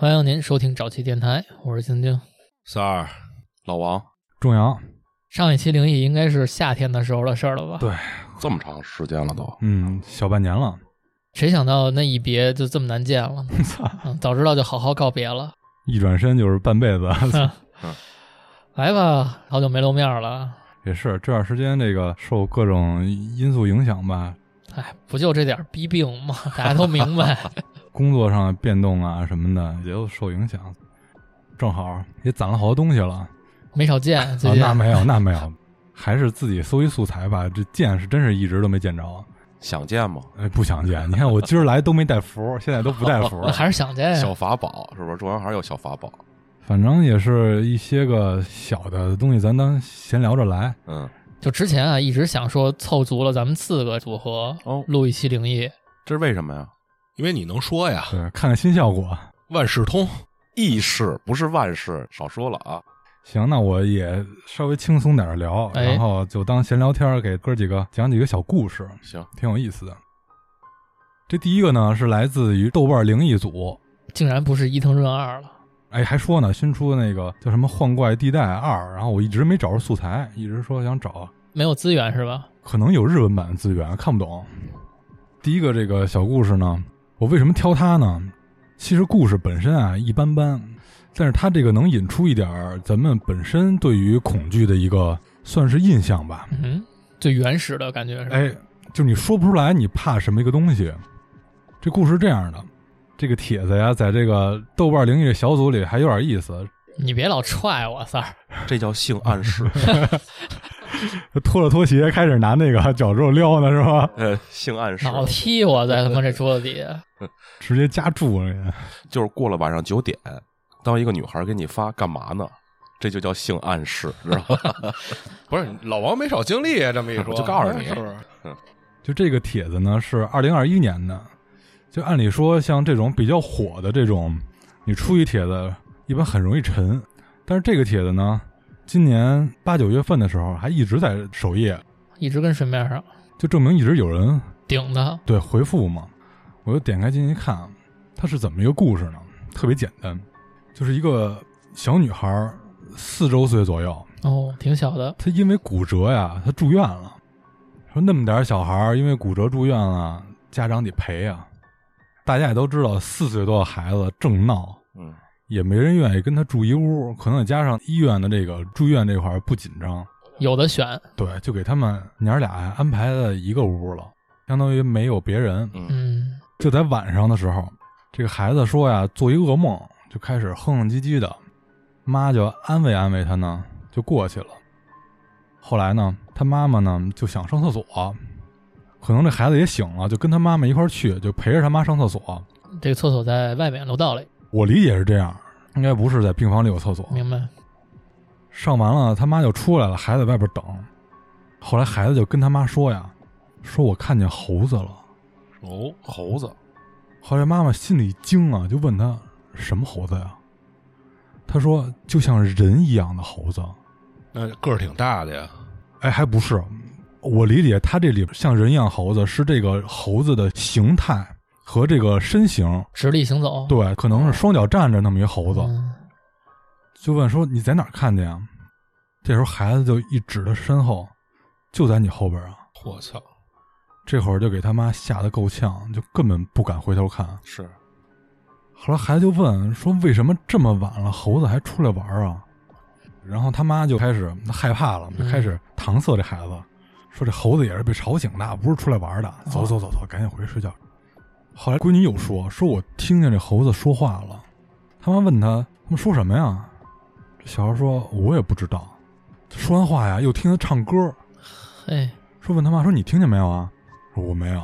欢迎您收听早期电台，我是晶晶。三儿，老王，仲阳，上一期灵异应该是夏天的时候的事儿了吧？对这么长时间了都，嗯，小半年了，谁想到那一别就这么难见了？嗯早知道就好好告别了。一转身就是半辈子。来吧，好久没露面了。也是这段时间，这个受各种因素影响吧，哎，不就这点逼病吗？大家都明白。工作上的变动啊什么的也都受影响。正好也攒了好多东西了没少见，最啊，近、那没有，那没有，还是自己搜一素材吧。这见是真是一直都没见着，想见吗？哎，不想见。你看我今儿来都没带符，现在都不带符那，还是想见。小法宝是不是？中央还是有小法宝。反正也是一些个小的东西，咱当闲聊着来。嗯，就之前啊，一直想说凑足了咱们四个组合哦录一期灵异，这是为什么呀？因为你能说呀，对，看看新效果。万事通。易事不是万事，少说了啊。行，那我也稍微轻松点儿聊，哎然后就当闲聊天儿，给哥几个讲几个小故事，行，挺有意思的。这第一个呢是来自于豆瓣灵异组，竟然不是伊藤润二了。哎，还说呢，新出的那个叫什么《幻怪地带二》，然后我一直没找着素材，一直说想找，没有资源是吧？可能有日文版的资源看不懂。第一个这个小故事呢，我为什么挑它呢？其实故事本身啊一般般，但是它这个能引出一点儿咱们本身对于恐惧的一个算是印象吧。嗯，最原始的感觉是？哎，就你说不出来你怕什么一个东西。这故事是这样的，这个帖子呀，在这个豆瓣灵异小组里还有点意思。你别老踹我三儿，这叫性暗示。脱了拖鞋，开始拿那个脚趾头撩呢，是吧？呃，性暗示老踢我在他妈这桌子底下。直接夹住了呀。就是过了晚上九点，当一个女孩给你发干嘛呢？这就叫性暗示，知道吧？不是老王没少经历啊，这么一说，就告诉你是不是？就这个帖子呢，是二零二一年的。就按理说，像这种比较火的这种，你出一帖子，一般很容易沉。但是这个帖子呢，今年八九月份的时候，还一直在首页，一直跟水面上就证明一直有人顶他。对回复嘛。我就点开进去看，它是怎么一个故事呢？特别简单，就是一个小女孩，四周岁左右，哦，挺小的，她因为骨折呀，她住院了。说那么点儿小孩儿因为骨折住院了，家长得赔呀。大家也都知道，四岁多的孩子正闹，嗯，也没人愿意跟他住一屋。可能再加上医院的这个住院这块儿不紧张，有的选。对，就给他们娘儿俩安排在一个屋了，相当于没有别人。嗯嗯，就在晚上的时候，这个孩子说呀，做一噩梦，就开始哼哼唧唧的，妈就安慰安慰他呢，就过去了。后来呢，他妈妈呢就想上厕所，可能这孩子也醒了，就跟他妈妈一块儿去，就陪着他妈上厕所。这个厕所在外面楼道里，我理解是这样，应该不是在病房里有厕所。明白？上完了，他妈就出来了，孩子在外边等。后来孩子就跟他妈说呀：“说我看见猴子了。”哦，猴子，后来妈妈心里一惊啊，就问他什么猴子呀？他说就像人一样的猴子。那个儿挺大的呀，哎，还不是，我理解他这里像人一样猴子是这个猴子的形态和这个身形，直立行走。对，可能是双脚站着那么一猴子。嗯就问说你在哪儿看见啊？这时候孩子就一指他身后，就在你后边啊。我操！这会儿就给他妈吓得够呛，就根本不敢回头看。是后来孩子就问说：“为什么这么晚了，猴子还出来玩啊？”然后他妈就开始害怕了，就开始搪塞这孩子，说：“这猴子也是被吵醒的，不是出来玩的。走走走走，赶紧回去睡觉。”后来闺女又说：“说我听见这猴子说话了。”他妈问他：“他们说什么呀？”这小孩说：“我也不知道。”说完话呀，又听他唱歌，嘿，说问他妈说：“你听见没有啊？”说：“我没有。”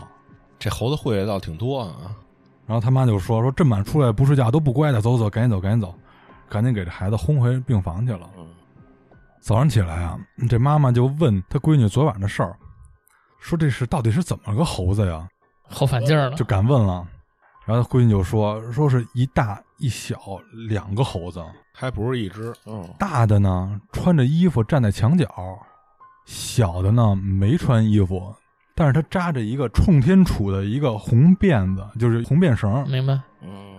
这猴子会的倒挺多啊。然后他妈就说说这么晚出来不睡觉都不乖的，走走，赶紧走，赶紧走，赶紧给这孩子轰回病房去了。嗯早上起来啊，这妈妈就问他闺女昨晚的事儿，说这是到底是怎么个猴子呀？后反劲儿了就。敢问了。然后他闺女就说说是一大一小两个猴子，还不是一只，嗯，大的呢穿着衣服站在墙角，小的呢没穿衣服，但是他扎着一个冲天杵的一个红辫子，就是红辫绳。明白？嗯，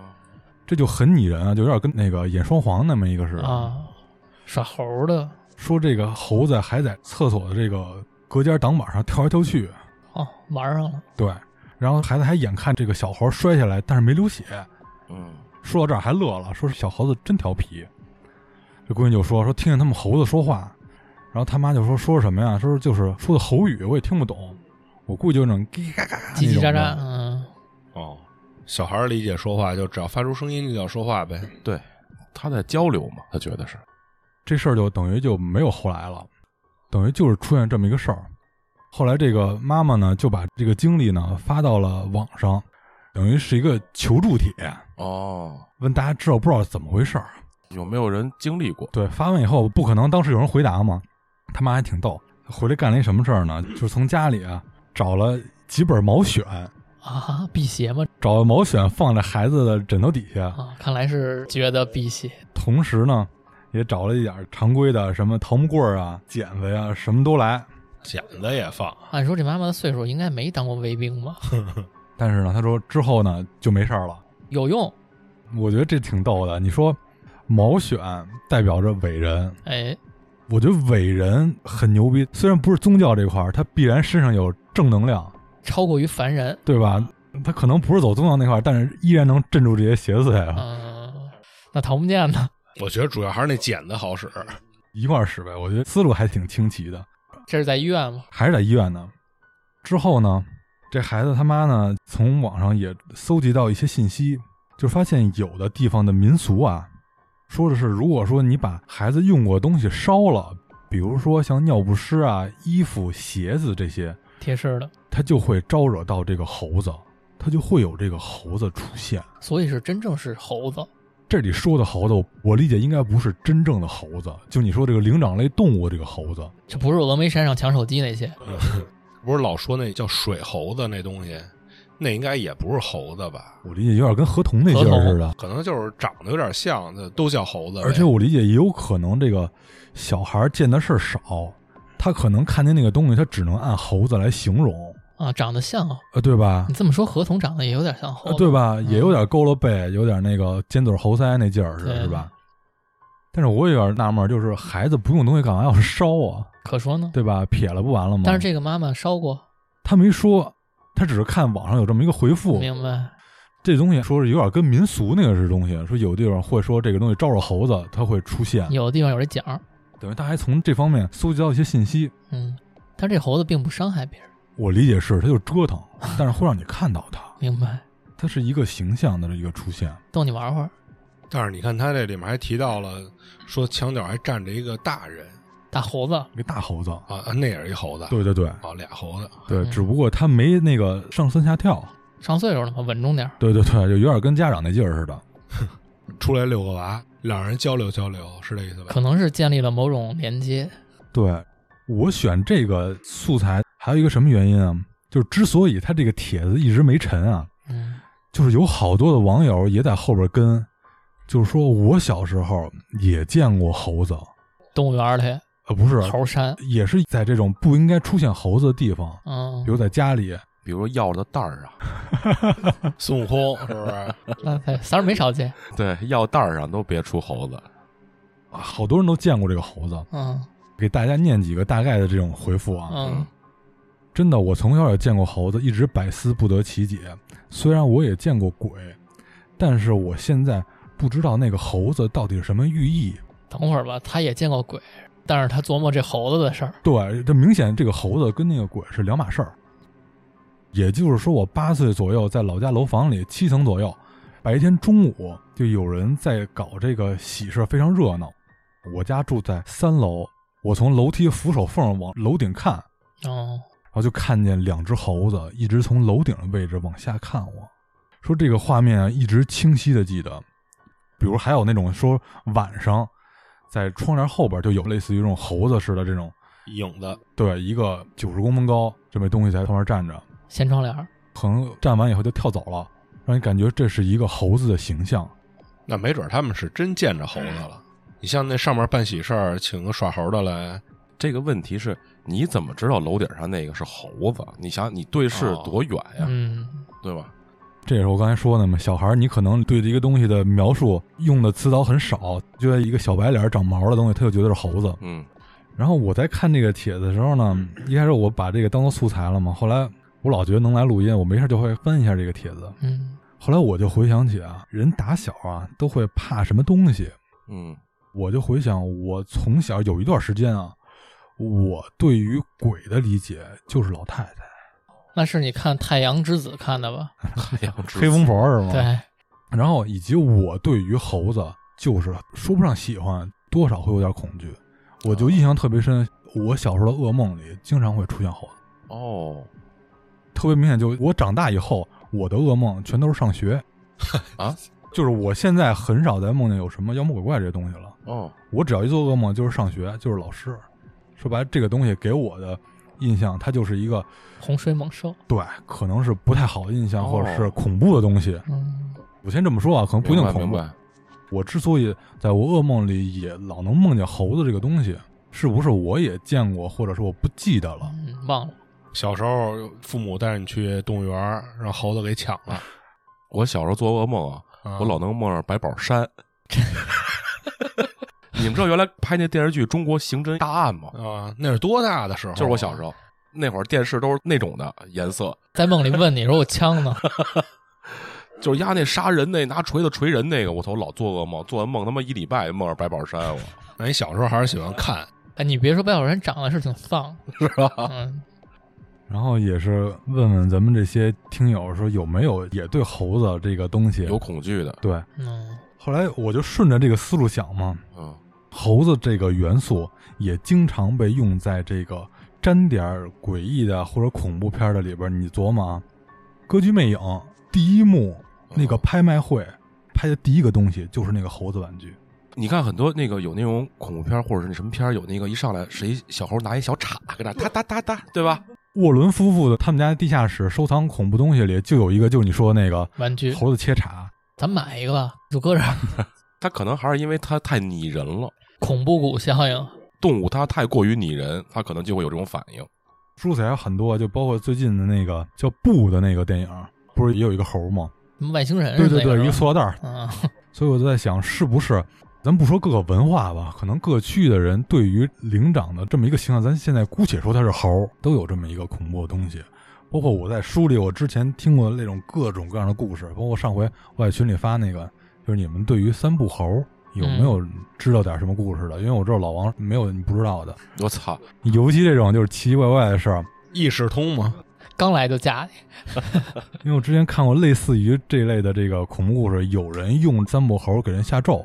这就很拟人啊，就有点跟那个演双簧那么一个似的。啊，耍猴的说这个猴子还在厕所的这个隔间挡板上跳来跳去，哦，玩上了，对，然后孩子还眼看这个小猴摔下来，但是没流血。嗯，说到这儿还乐了，说是小猴子真调皮。这闺女就说说听见他们猴子说话，然后他妈就说说什么呀？说就是说的猴语，我也听不懂。我估计就那种叽叽嘎嘎、叽叽喳喳，嗯，哦，小孩儿理解说话就只要发出声音就叫说话呗。对，他在交流嘛，他觉得是，这事儿就等于就没有后来了，等于就是出现这么一个事儿。后来这个妈妈呢就把这个经历呢发到了网上，等于是一个求助帖，哦，问大家知道不知道怎么回事儿。有没有人经历过？对，发完以后不可能当时有人回答嘛，他妈还挺逗，回来干了一什么事儿呢？就是从家里啊找了几本毛选，啊，辟邪嘛，找了毛选放在孩子的枕头底下，啊，看来是觉得辟邪，同时呢也找了一点常规的什么桃木棍儿啊、剪子呀、什么都来。剪子也放，按说这妈妈的岁数应该没当过卫兵吧？但是呢，他说之后呢就没事儿了。有用，我觉得这挺逗的。你说毛选代表着伟人，哎，我觉得伟人很牛逼。虽然不是宗教这块儿，他必然身上有正能量，超过于凡人，对吧？他可能不是走宗教那块儿，但是依然能镇住这些邪祟啊，嗯，那桃木剑呢？我觉得主要还是那剪子好使。一块儿使呗。我觉得思路还挺清奇的。这是在医院吗？还是在医院呢。之后呢，这孩子他妈呢，从网上也搜集到一些信息，就发现有的地方的民俗啊，说的是，如果说你把孩子用过的东西烧了，比如说像尿不湿啊、衣服、鞋子这些，贴身的，他就会招惹到这个猴子，他就会有这个猴子出现。所以是真正是猴子，这里说的猴子，我理解应该不是真正的猴子，就你说这个灵长类动物这个猴子，这不是峨眉山上抢手机那些，不是老说那叫水猴子那东西，那应该也不是猴子吧？我理解有点跟河童那劲儿似的。可能就是长得有点像，都叫猴子。而且我理解也有可能这个小孩儿见的事儿少，他可能看见那个东西，他只能按猴子来形容，啊，长得像啊。呃，对吧你？这么说，河童长得也有点像猴对吧？也有点佝偻背，有点那个尖嘴猴腮那劲儿似的，是吧？但是我有点纳闷，就是孩子不用东西干嘛要烧啊？可说呢。对吧？撇了不完了吗？但是这个妈妈烧过，她没说，她只是看网上有这么一个回复，明白？这东西说是有点跟民俗那个是东西，说有地方会说这个东西招惹猴子，它会出现，有的地方有这讲，等于他还从这方面搜集到一些信息。嗯，但这猴子并不伤害别人，我理解是，他就折腾，但是会让你看到他，明白？它是一个形象的一个出现。逗你玩会儿，但是你看他这里面还提到了，说墙角还站着一个大人大猴子，一个大猴子，啊，啊那也是一猴子，对对对啊，俩猴子，对，嗯只不过他没那个上蹿下跳，上岁数了嘛，稳重点儿。对对对，就有点跟家长那劲儿似的。出来遛个娃，两人交流交流，是这意思吧？可能是建立了某种连接，对我选这个素材还有一个什么原因啊？就是之所以他这个帖子一直没沉啊，嗯，就是有好多的网友也在后边跟，就是说我小时候也见过猴子，动物园里呃，不是，猴山，也是在这种不应该出现猴子的地方，嗯比，如在家里，比如要了袋儿啊，孙悟空是不是？那对三儿没少见，对，药袋儿上都别出猴子。啊好多人都见过这个猴子。嗯给大家念几个大概的这种回复啊。嗯，真的，我从小也见过猴子，一直百思不得其解。虽然我也见过鬼，但是我现在不知道那个猴子到底是什么寓意。等会儿吧，他也见过鬼，但是他琢磨这猴子的事儿，对，这明显这个猴子跟那个鬼是两码事儿。也就是说，我八岁左右在老家楼房里七层左右，白天中午就有人在搞这个喜事，非常热闹。我家住在三楼，我从楼梯扶手缝往楼顶看，哦，然后就看见两只猴子一直从楼顶的位置往下看我，说这个画面啊一直清晰的记得。比如还有那种说晚上在窗帘后边就有类似于这种猴子似的这种，影子，对，一个九十公分高这么东西在旁边站着，掀窗帘，可能站完以后就跳走了，让你感觉这是一个猴子的形象。那没准他们是真见着猴子了。你像那上面办喜事儿，请个耍猴的来，这个问题是，你怎么知道楼顶上那个是猴子？你想，你对视哦多远呀，嗯，对吧？这也是我刚才说的嘛，小孩你可能对这个东西的描述用的词藻很少，觉得一个小白脸长毛的东西，他就觉得是猴子。嗯然后我在看这个帖子的时候呢，一开始我把这个当做素材了嘛，后来我老觉得能来录音，我没事就会翻一下这个帖子。嗯后来我就回想起啊，人打小啊都会怕什么东西，嗯我就回想我从小有一段时间啊，我对于鬼的理解就是老太太、那是你看《太阳之子》看的吧？太阳之黑风婆是吗？。对，然后以及我对于猴子就是说不上喜欢，多少会有点恐惧。我就印象特别深，我小时候的噩梦里经常会出现猴子。哦特别明显，就我长大以后，我的噩梦全都是上学，啊 就是我现在很少再梦见有什么妖魔鬼怪这些东西了。哦我只要一做噩梦，就是上学，就是老师。说白了，这个东西给我的印象，它就是一个洪水猛兽。对，可能是不太好的印象，哦或者是恐怖的东西。嗯，我先这么说啊，可能不一定恐怖。明白我之所以在我噩梦里也老能梦见猴子这个东西，是不是我也见过，或者是我不记得了？嗯忘了。小时候父母带着你去动物园，让猴子给抢了。我小时候做噩梦啊，啊我老能梦着百宝山。你们知道原来拍那电视剧《中国刑侦大案》吗？啊，那是多大的时候？就是我小时候那会儿，电视都是那种的颜色，在梦里问你说我枪呢？就是压那杀人那拿锤子锤人那个，我操，老做噩梦，做完梦他妈一礼拜梦着百宝山，我那你小时候还是喜欢看，哎，你别说白宝山长得是挺丧，是吧？嗯，然后也是问问咱们这些听友说有没有也对猴子这个东西有恐惧的，对。嗯，后来我就顺着这个思路想嘛，嗯猴子这个元素也经常被用在这个沾点诡异的或者恐怖片的里边。你琢磨啊，《歌剧魅影》第一幕那个拍卖会拍的第一个东西就是那个猴子玩具。你看很多那个有那种恐怖片或者是那什么片有那个一上来谁小猴拿一小叉搁那哒哒哒哒，对吧？沃伦夫妇的他们家地下室收藏恐怖东西里就有一个，就是你说的那个玩具，猴子切叉。咱买一个吧，就搁这儿。它可能还是因为它太拟人了，恐怖谷效应，动物它太过于拟人，它可能就会有这种反应。书里还有很多，就包括最近的那个叫《布》的那个电影，不是也有一个猴吗？什么外星人对对对，一个塑料袋儿。嗯，所以我就在想，是不是咱不说各个文化吧，可能各区域的人对于灵长的这么一个形象，咱现在姑且说它是猴，都有这么一个恐怖的东西。包括我在书里，我之前听过的那种各种各样的故事，包括上回我在群里发那个，就是你们对于三不猴有没有知道点什么故事的？因为我知道老王没有你不知道的，我操！尤其这种就是奇奇怪怪的事儿。意识通吗？刚来就加你，因为我之前看过类似于这类的这个恐怖故事，有人用三步猴给人下咒，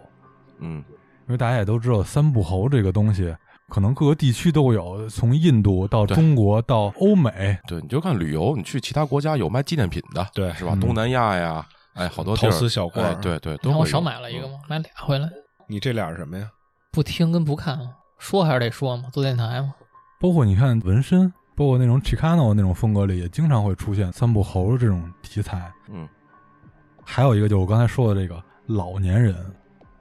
嗯，因为大家也都知道三步猴这个东西，可能各个地区都有，从印度到中国到欧美，对，你就看旅游，你去其他国家有卖纪念品的，对是吧？嗯东南亚呀，哎，好多地儿陶瓷小罐儿哎对对，然后我少有买了一个嗯嘛，买俩回来，你这俩是什么呀？不听跟不看，说还是得说嘛，做电台嘛。包括你看纹身，包括那种 Chicano 那种风格里，也经常会出现三不猴这种题材。嗯还有一个就是我刚才说的这个老年人，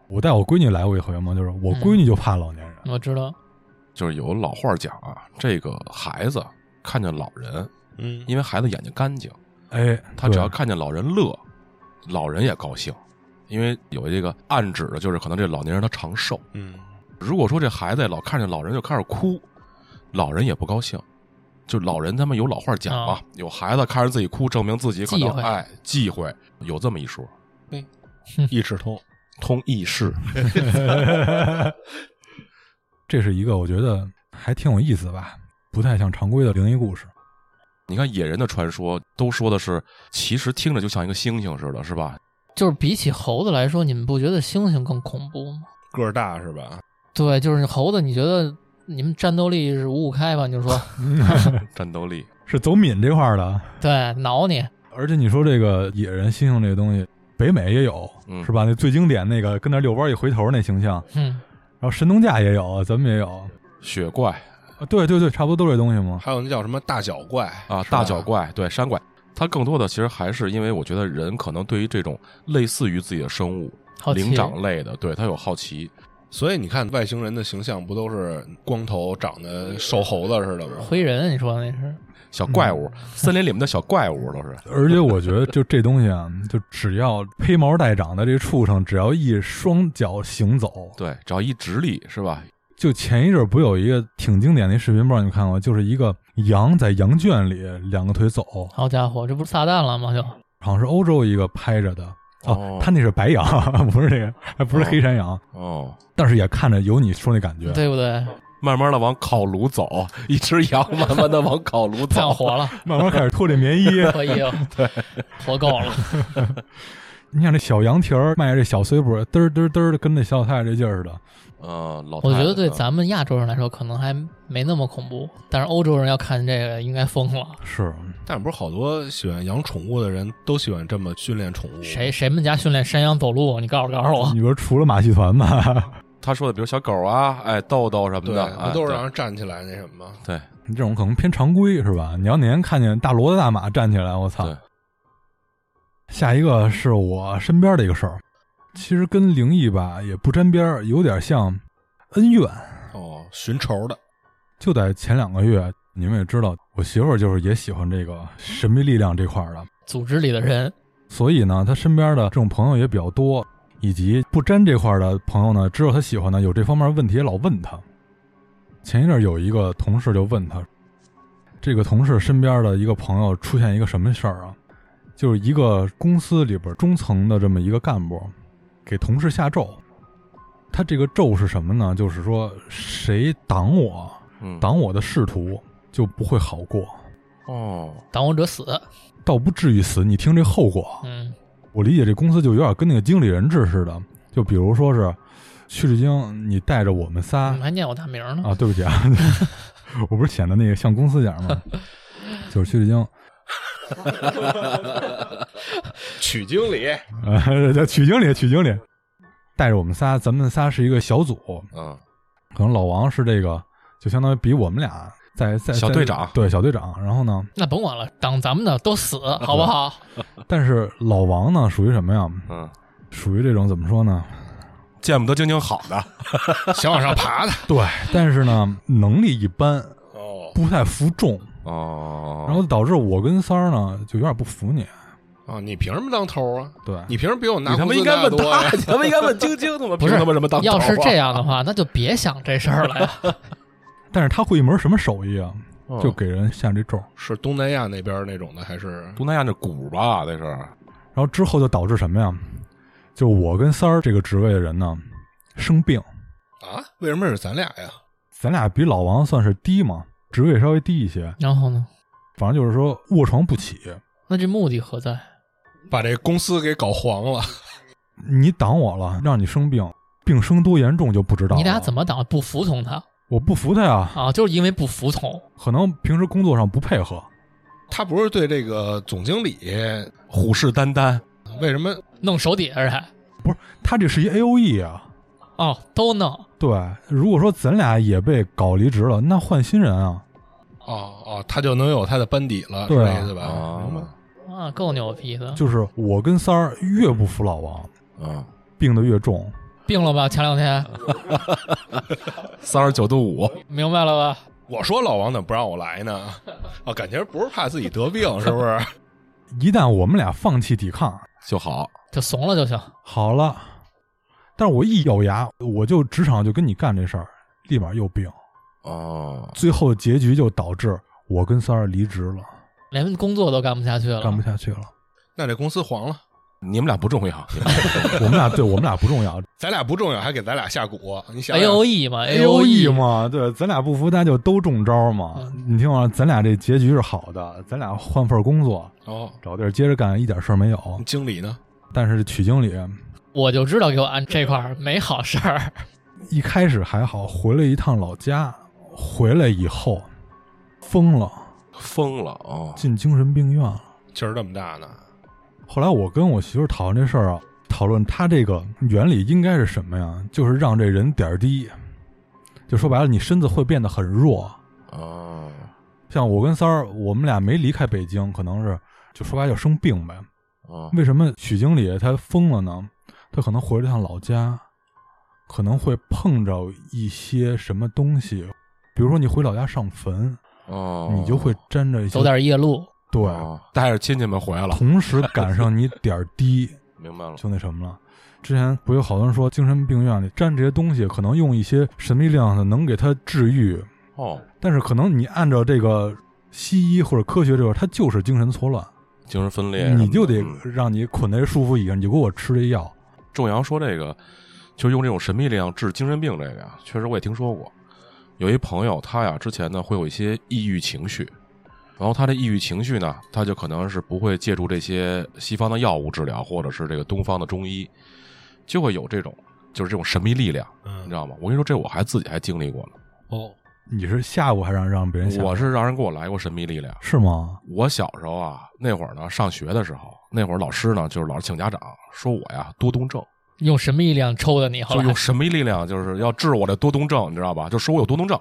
我带我闺女来过一回嘛，就是我闺女就怕老年人，我知道，就是有老话讲啊，这个孩子看见老人，嗯，因为孩子眼睛干净，哎，他只要对看见老人乐，老人也高兴，因为有这个暗指的就是可能这老年人他长寿。嗯，如果说这孩子老看见老人就开始哭，老人也不高兴。就老人他们有老话讲嘛，啊有孩子看着自己哭，证明自己可能哎忌讳，有这么一说。意识通。通义士，这是一个我觉得还挺有意思吧，不太像常规的灵异故事。你看野人的传说都说的是，其实听着就像一个猩猩似的，是吧？就是比起猴子来说，你们不觉得猩猩更恐怖吗？个儿大是吧？对，就是猴子，你觉得你们战斗力是五五开吧？你就说 战斗力，是走敏这块儿的，对，挠你，而且你说这个野人猩猩这个东西，北美也有，嗯是吧？那最经典那个跟那遛弯一回头那形象，嗯，然后神农架也有，咱们也有。雪怪啊，对对对，差不多都是这东西嘛？还有那叫什么大脚怪啊，大脚怪，对山怪，它更多的其实还是因为我觉得人可能对于这种类似于自己的生物，好奇灵长类的，对它有好奇。所以你看外星人的形象不都是光头长得瘦猴子似的吗？灰人，你说那是小怪物，森林里面的小怪物都是。而且我觉得，就这东西啊，就只要披毛戴长的这畜生，只要一双脚行走，对，只要一直立是吧？就前一阵儿不有一个挺经典的视频，不知道你们看过，就是一个羊在羊圈里两个腿走，好家伙，这不是撒旦了吗？就好像是欧洲一个拍着的。哦哦，他那是白羊，不是那个，还不是黑山羊，哦，但是也看着有你说那感觉。对不对？慢慢的往烤炉走，一只羊慢慢的往烤炉走。火了，慢慢开始脱这棉衣，可以，对，活够了。你看这小羊蹄儿迈着这小碎步，嘚儿嘚儿嘚儿的，跟那小太太这劲儿似的。嗯，老我觉得对咱们亚洲人来说，可能还没那么恐怖，但是欧洲人要看这个，应该疯了。是，但不是好多喜欢养宠物的人都喜欢这么训练宠物？谁谁们家训练山羊走路？你告诉告诉我，你说除了马戏团吧，他说的，比如小狗啊，哎，豆豆什么，的，哎不都是让人站起来那什么吗？对这种可能偏常规是吧？你要哪天看见大骡子大马站起来，我操！下一个是我身边的一个事儿，其实跟灵异吧也不沾边儿，有点像恩怨。哦，寻仇的，就在前两个月，你们也知道，我媳妇儿就是也喜欢这个神秘力量这块儿的，组织里的人所以呢，她身边的这种朋友也比较多，以及不沾这块儿的朋友呢，知道她喜欢的有这方面问题，也老问她。前一阵儿有一个同事就问她，这个同事身边的一个朋友出现一个什么事儿啊？就是一个公司里边中层的这么一个干部，给同事下咒。他这个咒是什么呢？就是说谁挡我，嗯，挡我的仕途就不会好过，哦，挡我者死。倒不至于死。你听这后果，嗯，我理解这公司就有点跟那个经理人制似的，就比如说是徐志京，你带着我们仨你们还念我大名呢。啊，对不起啊，我不是显得那个像公司点儿吗？就是徐志京，曲经理，呃，叫曲经理，曲经理带着我们仨，咱们仨是一个小组，嗯，可能老王是这个，就相当于比我们俩在在在小队长对小队长。然后呢，那甭管了，挡咱们的都死，好不好？但是老王呢，属于什么呀？嗯，属于这种怎么说呢？见不得晶晶好的，想往上爬的。对，但是呢，能力一般，哦不太服众，哦，然后导致我跟三儿呢就有点不服你。啊，你凭什么当头啊？对，你凭什么比我拿你他妈应该问他，你他妈应该问晶晶，他妈不是凭他妈什么当头啊？要是这样的话，那就别想这事儿了呀。但是他会一门什么手艺啊？嗯就给人下这咒，是东南亚那边那种的，还是东南亚那鼓吧，那是然后之后就导致什么呀？就我跟三儿这个职位的人呢生病，啊？为什么是咱俩呀？咱俩比老王算是低嘛，职位稍微低一些，然后呢？反正就是说卧床不起。那这目的何在？把这公司给搞黄了。你挡我了，让你生病，病生多严重就不知道了。你俩怎么挡？不服从他我不服他呀？啊？就是因为不服从。可能平时工作上不配合，他不是对这个总经理虎视眈眈，为什么弄手底下不是他这是一 A O E 啊。哦，都弄对，如果说咱俩也被搞离职了，那换新人啊。哦哦，他就能有他的班底了，是对啊这意思吧？啊明白。啊，够牛逼的。就是我跟三儿越不服老王，嗯，病得越重。病了吧？前两天 三十九度五，明白了吧？我说老王怎么不让我来呢？啊，感情不是怕自己得病，是不是？一旦我们俩放弃抵抗，就好，就怂了就行。好了。但是我一咬牙，我就职场就跟你干这事儿，立马又病。哦，最后结局就导致我跟三儿离职了，连工作都干不下去了，干不下去了。那这公司黄了，你们俩不重要，我们俩对我们俩不重要咱俩不重要，还给咱俩下蛊，你想 A O E 嘛 A O E E 嘛，对，咱俩不服，那就都中招嘛。嗯你听我说，咱俩这结局是好的，咱俩换份工作，哦，找地儿接着干，一点事儿没有。经理呢？但是曲经理我就知道给我安这块儿没好事儿。一开始还好，回了一趟老家，回来以后疯了，疯了哦，进精神病院了。劲儿这么大呢？后来我跟我媳妇儿讨论这事儿啊，讨论他这个原理应该是什么呀？就是让这人点儿低，就说白了，你身子会变得很弱。哦，像我跟三儿，我们俩没离开北京，可能是就说白了就生病呗。哦，为什么许经理他疯了呢？他可能回了趟老家，可能会碰着一些什么东西，比如说你回老家上坟，哦，你就会沾着一些走点夜路，对，哦。带着亲戚们回来了，同时赶上你点儿低，明白了。就那什么了。之前不有好多人说精神病院里沾这些东西，可能用一些神秘力量的能给他治愈，哦，但是可能你按照这个西医或者科学这个，它就是精神错乱，精神分裂你就得嗯让你捆在束缚椅上，你就给我吃这药。仲阳说这个，就是用这种神秘力量治精神病，这个呀，确实我也听说过。有一朋友，他呀之前呢会有一些抑郁情绪，然后他的抑郁情绪呢，他就可能是不会借助这些西方的药物治疗，或者是这个东方的中医，就会有这种就是这种神秘力量，你嗯知道吗？我跟你说，这我还自己还经历过呢。哦，你是吓唬还让让别人吓唬？我是让人给我来过神秘力量。是吗？我小时候啊，那会儿呢上学的时候，那会儿老师呢就是老是请家长说我呀多动症。用神秘力量抽的你，后来就用神秘力量，就是要治我这多动症，你知道吧？就说我有多动症。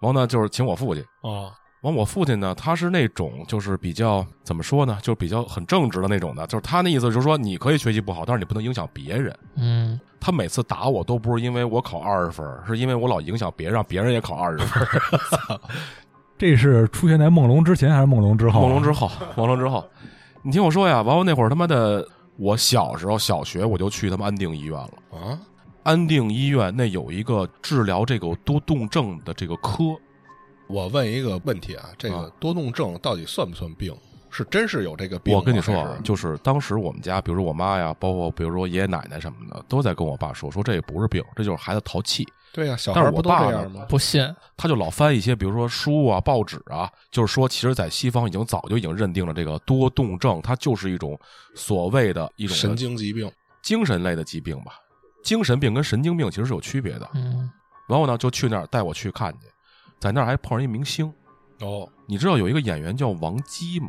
完呢，就是请我父亲。哦，完，我父亲呢，他是那种就是比较怎么说呢，就是比较很正直的那种的，就是他那意思就是说，你可以学习不好，但是你不能影响别人。嗯，他每次打我都不是因为我考二十分，是因为我老影响别人，让别人也考二十分。这是出现在梦龙之前还是梦龙之后？梦龙之后，梦龙之后，你听我说呀，完我那会儿他妈的，我小时候小学我就去他们安定医院了。啊，安定医院那有一个治疗这个多动症的这个科，我问一个问题啊，这个啊多动症到底算不算病？是真是有这个病？我跟你说啊就是当时我们家，比如说我妈呀，包括比如说爷爷奶奶什么的，都在跟我爸说，说这也不是病，这就是孩子淘气。对呀、小但是我孩不这样吗？不信，他就老翻一些，比如说书啊、报纸啊，就是说，其实，在西方已经早就已经认定了这个多动症，它就是一种所谓的一种神经疾病精神类的疾病吧。精神病跟神经病其实是有区别的。嗯，然后呢，就去那儿带我去看去，在那儿还碰上一明星，哦，你知道有一个演员叫王姬吗？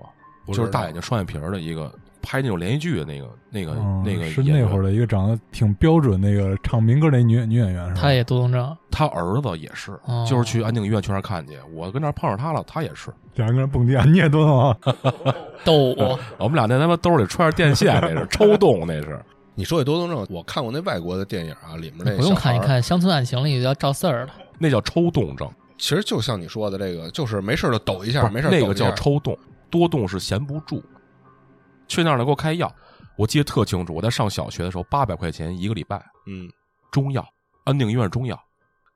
就是大眼睛双眼皮儿的一个拍那种连续剧的那个那个、嗯，那个是那会儿的一个长得挺标准那个唱民歌那女女演员是吧？他也多动症，他儿子也是，哦就是去安定医院去那儿看去。我跟那儿碰上他了，他也是。两个人蹦迪啊，你也多动啊？逗我，我们俩那他妈兜里揣着电线，那是抽动，那是。你说起多动症，我看过那外国的电影啊，里面那不用看一，看《乡村爱情》里叫赵四儿的，那叫抽动症，其实就像你说的这个，就是没事就抖一下，没事那个叫抽动，多动是闲不住。去那儿呢，给我开药，我记得特清楚。我在上小学的时候，八百块钱一个礼拜，嗯，中药，安定医院中药。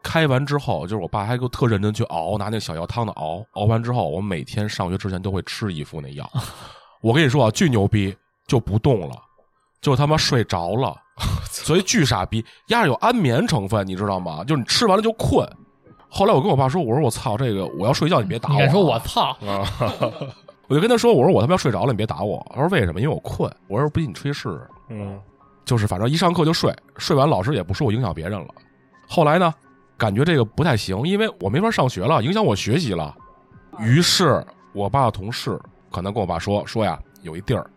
开完之后，就是我爸还给我特认真去熬，拿那小药汤的熬。熬完之后，我每天上学之前都会吃一副那药。我跟你说啊，巨牛逼，就不动了，就他妈睡着了，所以巨傻逼。压着有安眠成分，你知道吗？就是你吃完了就困。后来我跟我爸说，我说我操，这个我要睡觉，你别打我、啊。你敢说我操？啊，我就跟他说，我说我他妈要睡着了，你别打我。他说为什么？因为我困。我说不信你吹试试。嗯，就是反正一上课就睡，睡完老师也不说我影响别人了。后来呢，感觉这个不太行，因为我没法上学了，影响我学习了。于是我爸的同事可能跟我爸说说呀，有一地儿，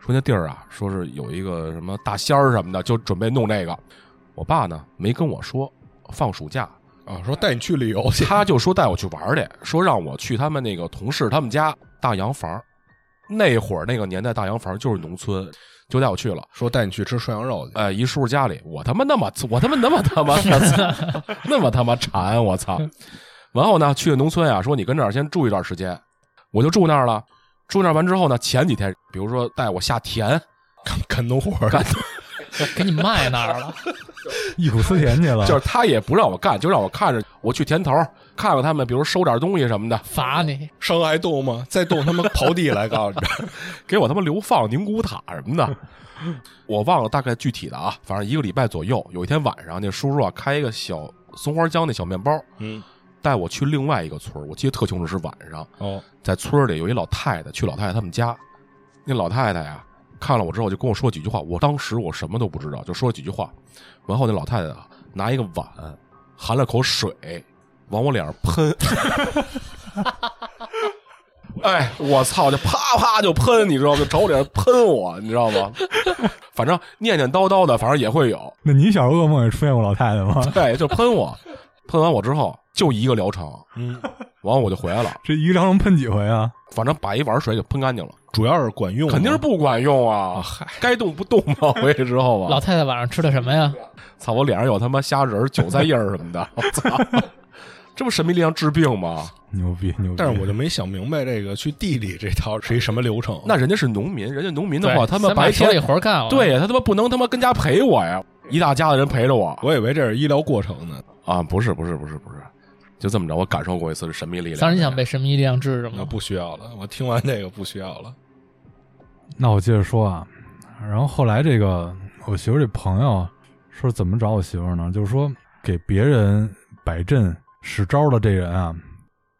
说那地儿啊，说是有一个什么大仙儿什么的，就准备弄这个。我爸呢没跟我说，放暑假啊，说带你去旅游去，他就说带我去玩去，说让我去他们那个同事他们家大洋房。那会儿那个年代，大洋房就是农村，就带我去了。说带你去吃涮羊肉去，哎，一叔叔家里，我他妈那么我他妈那么他妈那么他妈馋，我操！完后呢，去农村啊，说你跟这儿先住一段时间，我就住那儿了。住那儿完之后呢，前几天比如说带我下田，干农活儿，干 给你卖那儿了，忆苦思甜去了，就是他也不让我干，就让我看着我去田头看看他们，比如收点东西什么的，罚你。伤害动吗？再动他妈刨地来，告诉你，给我他妈流放宁古塔什么的，我忘了大概具体的啊，反正一个礼拜左右。有一天晚上，那叔叔啊开一个小松花江那小面包，嗯，带我去另外一个村我记得特清楚是晚上，哦，在村儿里有一老太太，去老太太他们家，那老太太呀看了我之后就跟我说几句话，我当时我什么都不知道，就说了几句话，完后那老太太啊拿一个碗含了口水往我脸上喷。哎，我操！就啪啪就喷，你知道吗？就朝我脸上喷我，你知道吗？反正念念叨叨的，反正也会有。那你小时候噩梦也出现过老太太吗？对，就喷我，喷完我之后就一个疗程，嗯，完了我就回来了。这一个疗程喷几回啊？反正把一碗水给喷干净了，主要是管用吗，肯定是不管用啊！该动不动嘛，回去之后老啊，太太晚上吃的什么呀？操，我脸上有他妈虾仁、韭菜叶儿什么的，我操！这不神秘力量治病吗？牛逼牛逼！但是我就没想明白这个去地里这套是一什么流程。那人家是农民，人家农民的话，他们白天活干了，对呀，他他妈不能他妈跟家陪我呀，一大家子人陪着我我以为这是医疗过程呢。啊！不是不是不是不是，就这么着，我感受过一次这神秘力量。当时你想被神秘力量治着那吗？不需要了，我听完这个不需要了。那我接着说啊，然后后来这个我媳妇这朋友说怎么找我媳妇呢？就是说给别人摆阵使招的这人啊，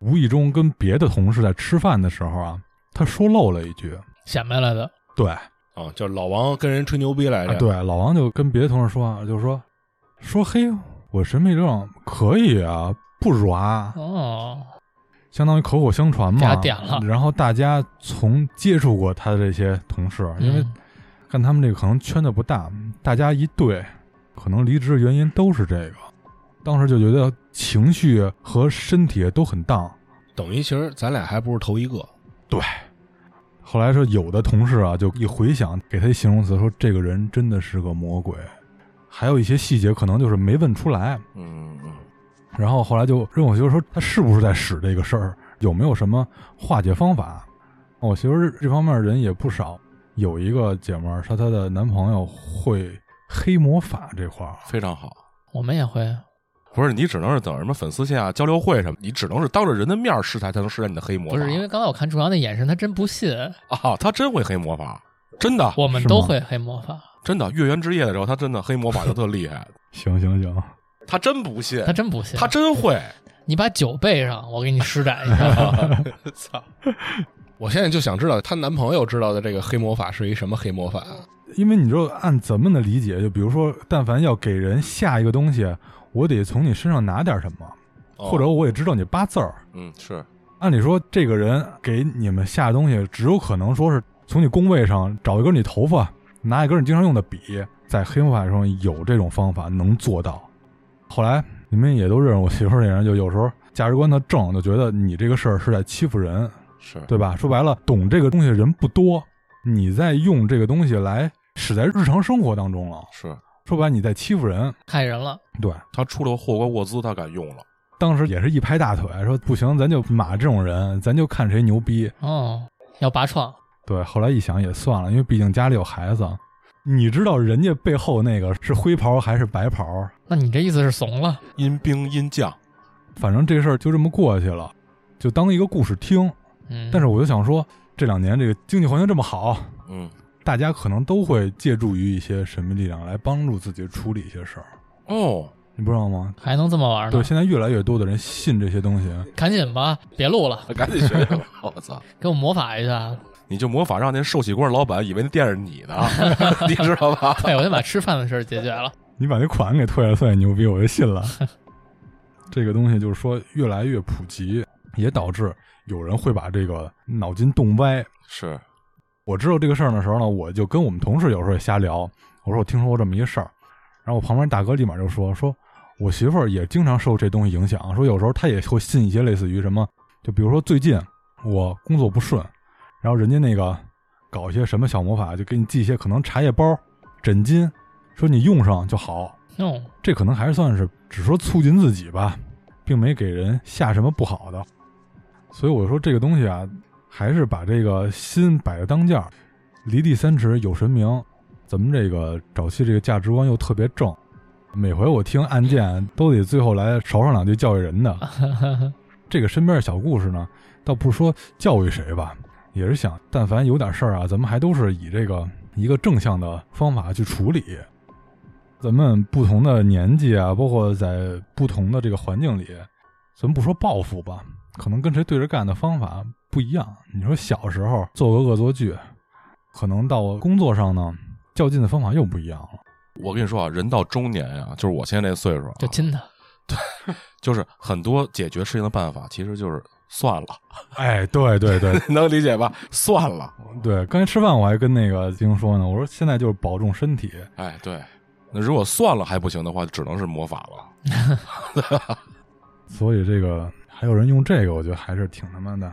无意中跟别的同事在吃饭的时候啊，他说漏了一句，显摆来的，对，啊，就老王跟人吹牛逼来着。啊，对，老王就跟别的同事说啊，就是说说嘿，我神秘症可以啊，不软，哦，相当于口口相传嘛。点了然后大家从接触过他的这些同事，因为嗯看他们这个可能圈子不大，大家一对，可能离职的原因都是这个。当时就觉得情绪和身体都很荡。等于其实咱俩还不是头一个。对后来说有的同事啊，就一回想，给他一形容词，说这个人真的是个魔鬼。还有一些细节可能就是没问出来，嗯嗯，然后后来就问我媳妇说，他是不是在使这个事儿，有没有什么化解方法？我媳妇儿这方面人也不少，有一个姐们儿说她的男朋友会黑魔法这块儿，非常好。我们也会，不是你只能是等什么粉丝线啊、交流会什么，你只能是当着人的面施展才能施展你的黑魔法。不是因为刚才我看朱阳那眼神，他真不信，啊，他真会黑魔法，真的？我们都会黑魔法，真的月圆之夜的时候，他真的黑魔法就特厉害，行 行行，他真不信他，真不信，他真会。你把酒备上，我给你施展一下。操！我现在就想知道她男朋友知道的这个黑魔法是一什么黑魔法。因为你说按咱们的理解，就比如说，但凡要给人下一个东西，我得从你身上拿点什么，哦或者我也知道你八字儿。嗯是按理说，这个人给你们下的东西，只有可能说是从你工位上找一根你头发，拿一根你经常用的笔，在黑魔法上有这种方法能做到。后来你们也都认识我媳妇儿这人，就有时候价值观特正，就觉得你这个事儿是在欺负人，是，对吧？说白了，懂这个东西的人不多，你在用这个东西来使在日常生活当中了。是说白了，你在欺负人。害人了，对，他出了霍格沃兹，他敢用了。当时也是一拍大腿，说不行，咱就马这种人，咱就看谁牛逼。哦，要拔创，对，后来一想也算了，因为毕竟家里有孩子。你知道人家背后那个是灰袍还是白袍？那你这意思是怂了？因兵因将，反正这事儿就这么过去了，就当一个故事听。嗯，但是我就想说，这两年这个经济环境这么好，嗯大家可能都会借助于一些神秘力量来帮助自己处理一些事儿，哦，你不知道吗？还能这么玩呢？对，现在越来越多的人信这些东西。赶紧吧，别录了，赶紧学学吧！我操，给我魔法一下。你就魔法让那寿喜锅老板以为那店是你的，你知道吧？对，我先把吃饭的事儿解决了。你把那款给退了算你牛逼，我就信了。这个东西就是说越来越普及，也导致有人会把这个脑筋动歪。是，我知道这个事儿的时候呢，我就跟我们同事有时候也瞎聊。我说我听说过这么一个事儿，然后我旁边大哥立马就说说，我媳妇儿也经常受这东西影响，说有时候她也会信一些类似于什么，就比如说最近我工作不顺，然后人家那个搞一些什么小魔法，就给你寄一些可能茶叶包、枕巾，说你用上就好。哦，这可能还算是只说促进自己吧，并没给人下什么不好的。所以我说这个东西啊，还是把这个心摆在当间儿，离地三尺有神明。咱们这个早期这个价值观又特别正，每回我听案件都得最后来勺上两句教育人的。这个身边的小故事呢，倒不是说教育谁吧，也是想，但凡有点事儿啊，咱们还都是以这个一个正向的方法去处理。咱们不同的年纪啊，包括在不同的这个环境里，咱们不说报复吧，可能跟谁对着干的方法不一样。你说小时候做个恶作剧，可能到工作上呢，较劲的方法又不一样了。我跟你说啊，人到中年呀、就是我现在这岁数、啊，就亲他。就是很多解决事情的办法，其实就是算了，哎，对对对 能理解吧？算了，对，刚才吃饭我还跟那个丁说呢，我说现在就是保重身体。哎，对。那如果算了还不行的话，只能是魔法了。所以这个还有人用这个，我觉得还是挺他妈的。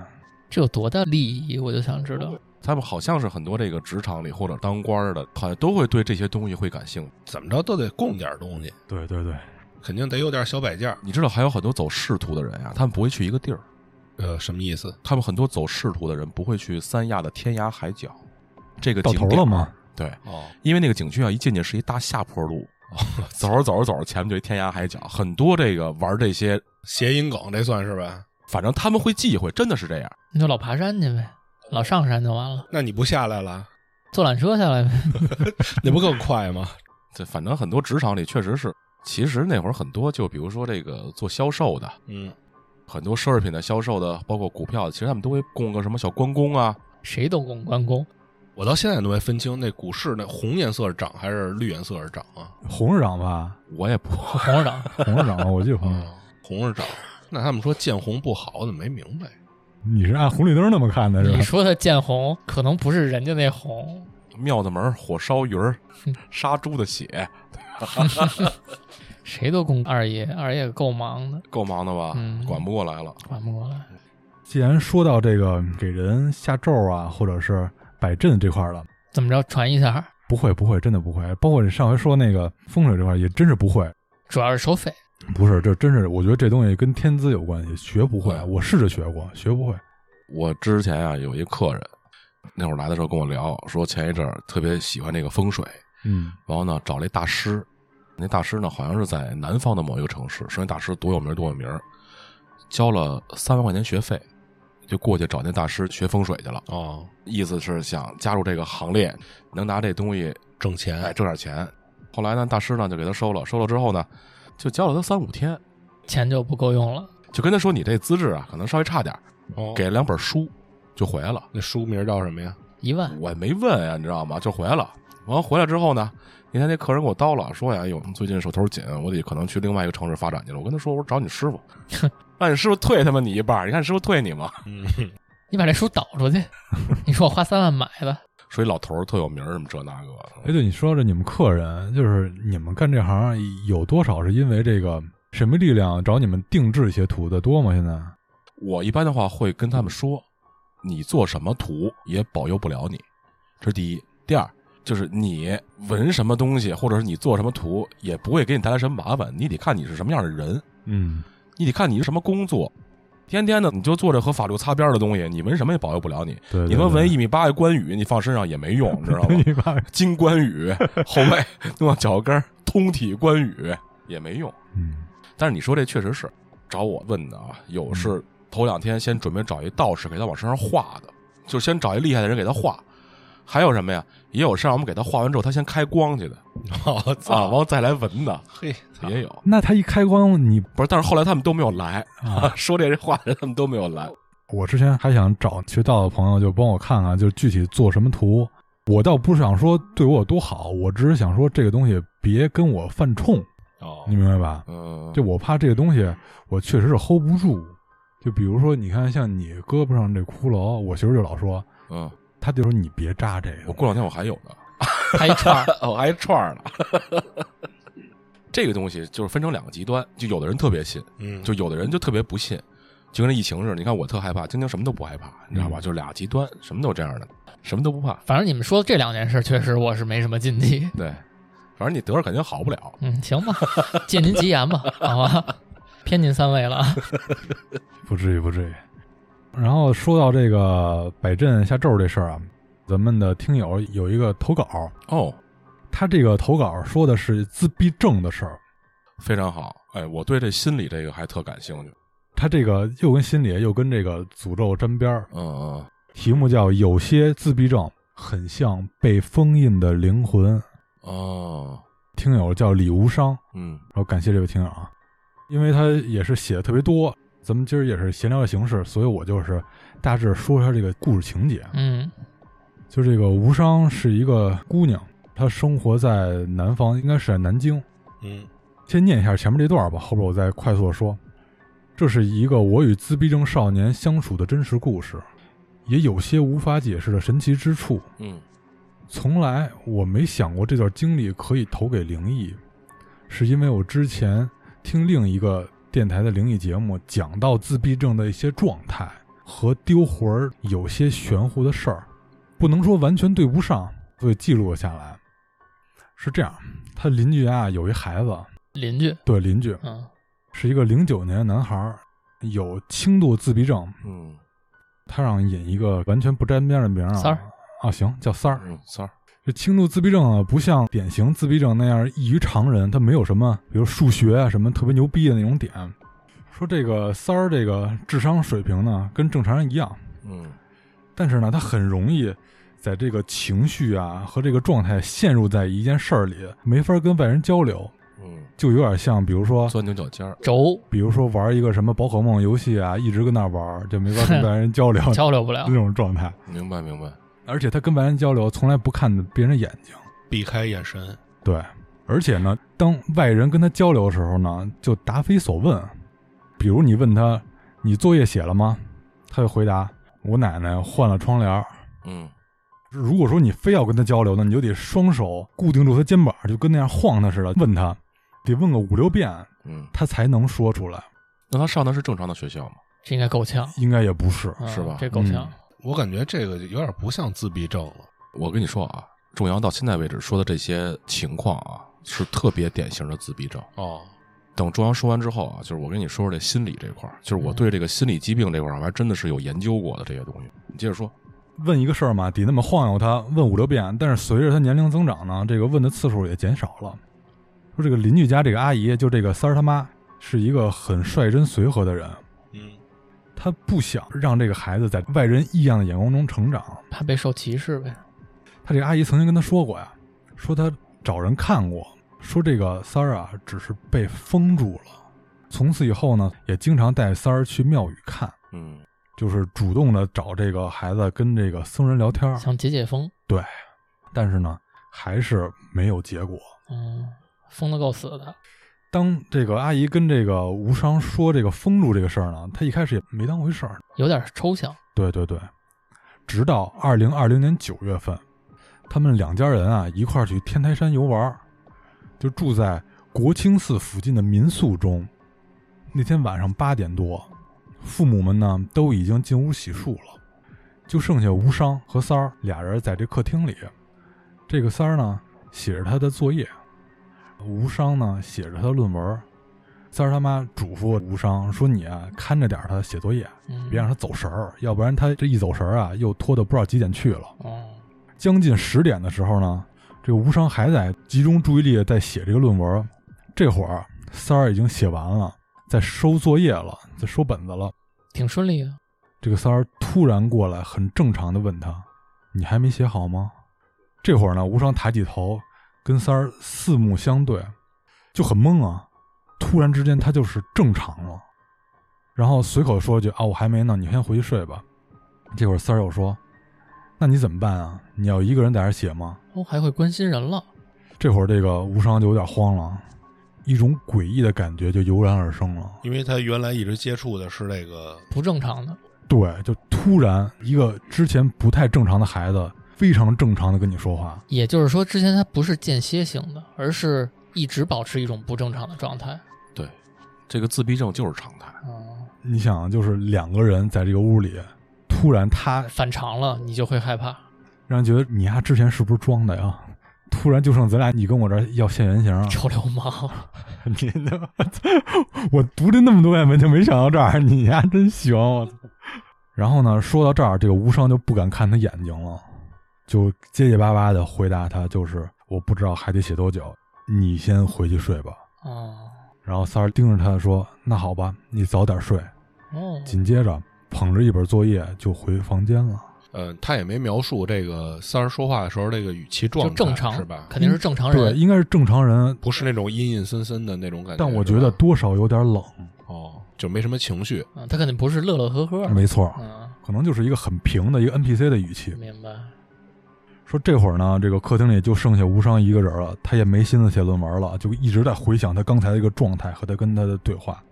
这有多大利益？我就想知道。他们好像是很多这个职场里或者当官的，好像都会对这些东西会感兴趣。怎么着都得供点东西，对对对，肯定得有点小摆件。你知道，还有很多走仕途的人呀、他们不会去一个地儿，呃，什么意思？他们很多走仕途的人不会去三亚的天涯海角这个到景点儿头了吗？对，哦，因为那个景区啊，一进去是一大下坡路，走着走着走着，前面就一天涯海角，很多这个玩这些，谐音梗这算是吧？反正他们会忌讳，真的是这样。你就老爬山去呗，老上山就完了，那你不下来了，坐缆车下来呗。那不更快吗？这反正很多职场里确实是，其实那会儿很多，就比如说这个做销售的，嗯，很多奢侈品的销售的，包括股票的，其实他们都会供个什么小关公啊，谁都供关公，我到现在都没分清那股市那红颜色是涨还是绿颜色是涨啊？红是涨吧，我也不红是涨红是涨，我记得红是涨。那他们说见红不好，我怎么没明白？你是按红绿灯那么看的是吧你？说的见红，可能不是人家那红，庙子门火烧鱼儿，杀猪的血 谁都供二爷，二爷够忙的，够忙的吧？嗯管不过来了。管不过来。既然说到这个给人下咒啊，或者是摆阵这块儿了，怎么着传一下？不会不会，真的不会。包括你上回说那个风水这块，也真是不会。主要是收费。不是，这真是我觉得这东西跟天资有关系，学不会。嗯我试着学过，学不会。我之前啊有一客人，那会儿来的时候跟我聊，说前一阵儿特别喜欢这个风水，嗯然后呢找了一大师，那大师呢好像是在南方的某一个城市，说那大师多有名儿多有名儿，交了三万块钱学费，就过去找那大师学风水去了，哦，意思是想加入这个行列，能拿这东西挣钱哎挣点钱。后来呢，大师呢就给他收了，收了之后呢，就教了他三五天，钱就不够用了。就跟他说你这资质啊可能稍微差点儿，哦，给了两本书就回来了。那书名叫什么呀？一万，我也没问呀，你知道吗？就回来了。完了回来之后呢，那天那客人给我叨了，说呀，哎呦，最近手头紧，我得可能去另外一个城市发展去了。我跟他说，我说找你师傅，让你师傅退他妈你一半儿，你看师傅退你吗？嗯，你把这书倒出去，你说我花三万买的，说一老头儿特有名儿，什么这那个。哎，对，你说这你们客人，就是你们干这行有多少是因为这个神秘力量找你们定制一些图的多吗？现在我一般的话会跟他们说，你做什么图也保佑不了你，这是第一。第二就是你纹什么东西，或者是你做什么图，也不会给你带来什么麻烦。你得看你是什么样的人，嗯，你得看你是什么工作。天天的你就做着和法律擦边的东西，你纹什么也保佑不了你。对，你们纹一米八的关羽，你放身上也没用，知道吗？一八，金关羽后背弄到脚跟，通体关羽也没用。嗯但是你说这确实是找我问的啊，有是头两天先准备找一道士给他往身上画的，就先找一厉害的人给他画。还有什么呀？也有是让我们给他画完之后，他先开光去的我啊，操，完后再来纹的嘿，也有。那他一开光，你不是，但是后来他们都没有来啊，说这话的人他们都没有来。我之前还想找学道的朋友，就帮我看看，就具体做什么图。我倒不是想说对我有多好，我只是想说这个东西别跟我犯冲，哦你明白吧？嗯，就我怕这个东西，我确实是 hold 不住。就比如说，你看像你胳膊上这骷髅，我媳妇就老说，嗯，她就说你别扎这个。我过两天我还有呢，还一串儿，我还一串儿呢。这个东西就是分成两个极端，就有的人特别信，嗯，就有的人就特别不信，就跟这疫情似的。你看我特害怕，晶晶什么都不害怕，你知道吧？嗯就俩极端，什么都这样的，什么都不怕。反正你们说的这两件事，确实我是没什么禁忌。对，反正你得着肯定好不了。嗯，行吧，借您吉言吧，好吧，偏您三位了啊。不至于，不至于。然后说到这个摆阵下咒这事儿啊，咱们的听友有一个投稿，哦，他这个投稿说的是自闭症的事儿，非常好。哎，我对这心理这个还特感兴趣。他这个又跟心理又跟这个诅咒沾边儿，嗯嗯，题目叫“有些自闭症很像被封印的灵魂哦，”。听友叫李无伤，嗯然后感谢这位听友啊，因为他也是写的特别多，咱们今儿也是闲聊的形式，所以我就是大致说一下这个故事情节。嗯就这个无伤是一个姑娘，她生活在南方，应该是在南京。嗯先念一下前面这段吧，后边我再快速的说。这是一个我与自闭症少年相处的真实故事，也有些无法解释的神奇之处。嗯从来我没想过这段经历可以投给灵异，是因为我之前听另一个电台的灵异节目讲到自闭症的一些状态和丢魂儿有些玄乎的事儿，不能说完全对不上，所以记录了下来。是这样，他邻居啊有一孩子，邻居，对邻居嗯是一个零九年的男孩儿，有轻度自闭症，嗯他让引一个完全不沾边的名儿啊。三儿啊，行，叫三儿。嗯，三儿，这轻度自闭症啊，不像典型自闭症那样异于常人，他没有什么，比如数学啊什么特别牛逼的那种点。说这个三儿这个智商水平呢，跟正常人一样，嗯但是呢，他很容易在这个情绪啊和这个状态陷入在一件事儿里，没法跟外人交流，嗯，就有点像，比如说，钻牛角尖儿，轴比如说玩一个什么宝可梦游戏啊，一直跟那玩，就没法跟 外人交流交流不了那。种状态。明白明白，而且他跟外人交流从来不看别人的眼睛，避开眼神，对，而且呢，当外人跟他交流的时候呢，就答非所问。比如你问他：“你作业写了吗？”他就回答：“我奶奶换了窗帘。嗯”如果说你非要跟他交流呢，你就得双手固定住他肩膀，就跟那样晃他似的，问他，得问个五六遍，嗯，他才能说出来。那他上的是正常的学校吗？这应该够呛，应该也不是，嗯是吧这够呛。我感觉这个有点不像自闭症了。我跟你说啊，仲阳到现在为止说的这些情况啊，是特别典型的自闭症。哦，等仲阳说完之后啊，就是我跟你说说这心理这块儿，就是我对这个心理疾病这块儿，我还真的是有研究过的这些东西。你接着说，问一个事儿嘛，得那么晃悠他，问五六遍。但是随着他年龄增长呢，这个问的次数也减少了。说这个邻居家这个阿姨，就这个三儿他妈，是一个很率真随和的人，嗯，她不想让这个孩子在外人异样的眼光中成长。怕被受歧视呗。他这个阿姨曾经跟他说过呀，说他找人看过，说这个三儿啊只是被封住了。从此以后呢，也经常带三儿去庙宇看，嗯就是主动的找这个孩子跟这个僧人聊天。想解解封，对，但是呢，还是没有结果。嗯，封的够死的。当这个阿姨跟这个无伤说这个封住这个事儿呢，他一开始也没当回事儿。有点抽象。对对对，直到二零二零年九月份，他们两家人啊一块儿去天台山游玩，就住在国清寺附近的民宿中。那天晚上八点多，父母们呢都已经进屋洗漱了，就剩下无伤和三儿俩人在这客厅里。这个三儿呢写着他的作业，无伤呢写着他的论文。三儿他妈嘱咐无伤说：“你啊看着点他写作业，嗯，别让他走神儿，要不然他这一走神儿啊，又拖到不知道几点去了。哦，将近十点的时候呢，这个无伤还在集中注意力在写这个论文。这会儿三儿已经写完了，在收作业了，在收本子了。挺顺利的。这个三儿突然过来，很正常的问他：“你还没写好吗？”这会儿呢，无伤抬起头，跟三儿四目相对，就很懵啊。突然之间，他就是正常了，然后随口说一句：“啊，我还没呢，你先回去睡吧。”这会儿三儿又说：“那你怎么办啊？你要一个人在这写吗哦，还会关心人了。？”这会儿这个无伤就有点慌了，一种诡异的感觉就油然而生了。因为他原来一直接触的是那个，不正常的。对，就突然一个之前不太正常的孩子，非常正常的跟你说话。也就是说，之前他不是间歇性的，而是一直保持一种不正常的状态。对，这个自闭症就是常态。嗯，你想，就是两个人在这个屋里，突然他反常了，你就会害怕。让人觉得你丫之前是不是装的呀？突然就剩咱俩，你跟我这儿要现原形啊！臭流氓，你他妈，我读了那么多遍文就没想到这儿，你丫真行！我操！然后呢，说到这儿，这个无伤就不敢看他眼睛了，就结结巴巴的回答他，就是我不知道还得写多久，你先回去睡吧。哦然后三儿盯着他说：“那好吧，你早点睡。哦”，紧接着捧着一本作业就回房间了。呃，他也没描述这个三儿说话的时候这个语气状态，就正常是吧？肯定是正常人对，应该是正常人，不是那种阴阴森森的那种感觉。但我觉得多少有点冷。哦，就没什么情绪。嗯，他肯定不是乐乐呵呵。没错，嗯，可能就是一个很平的一个 NPC 的语气。明白。说这会儿呢，这个客厅里就剩下无伤一个人了，他也没心思写论文了，就一直在回想他刚才的一个状态和他跟他的对话。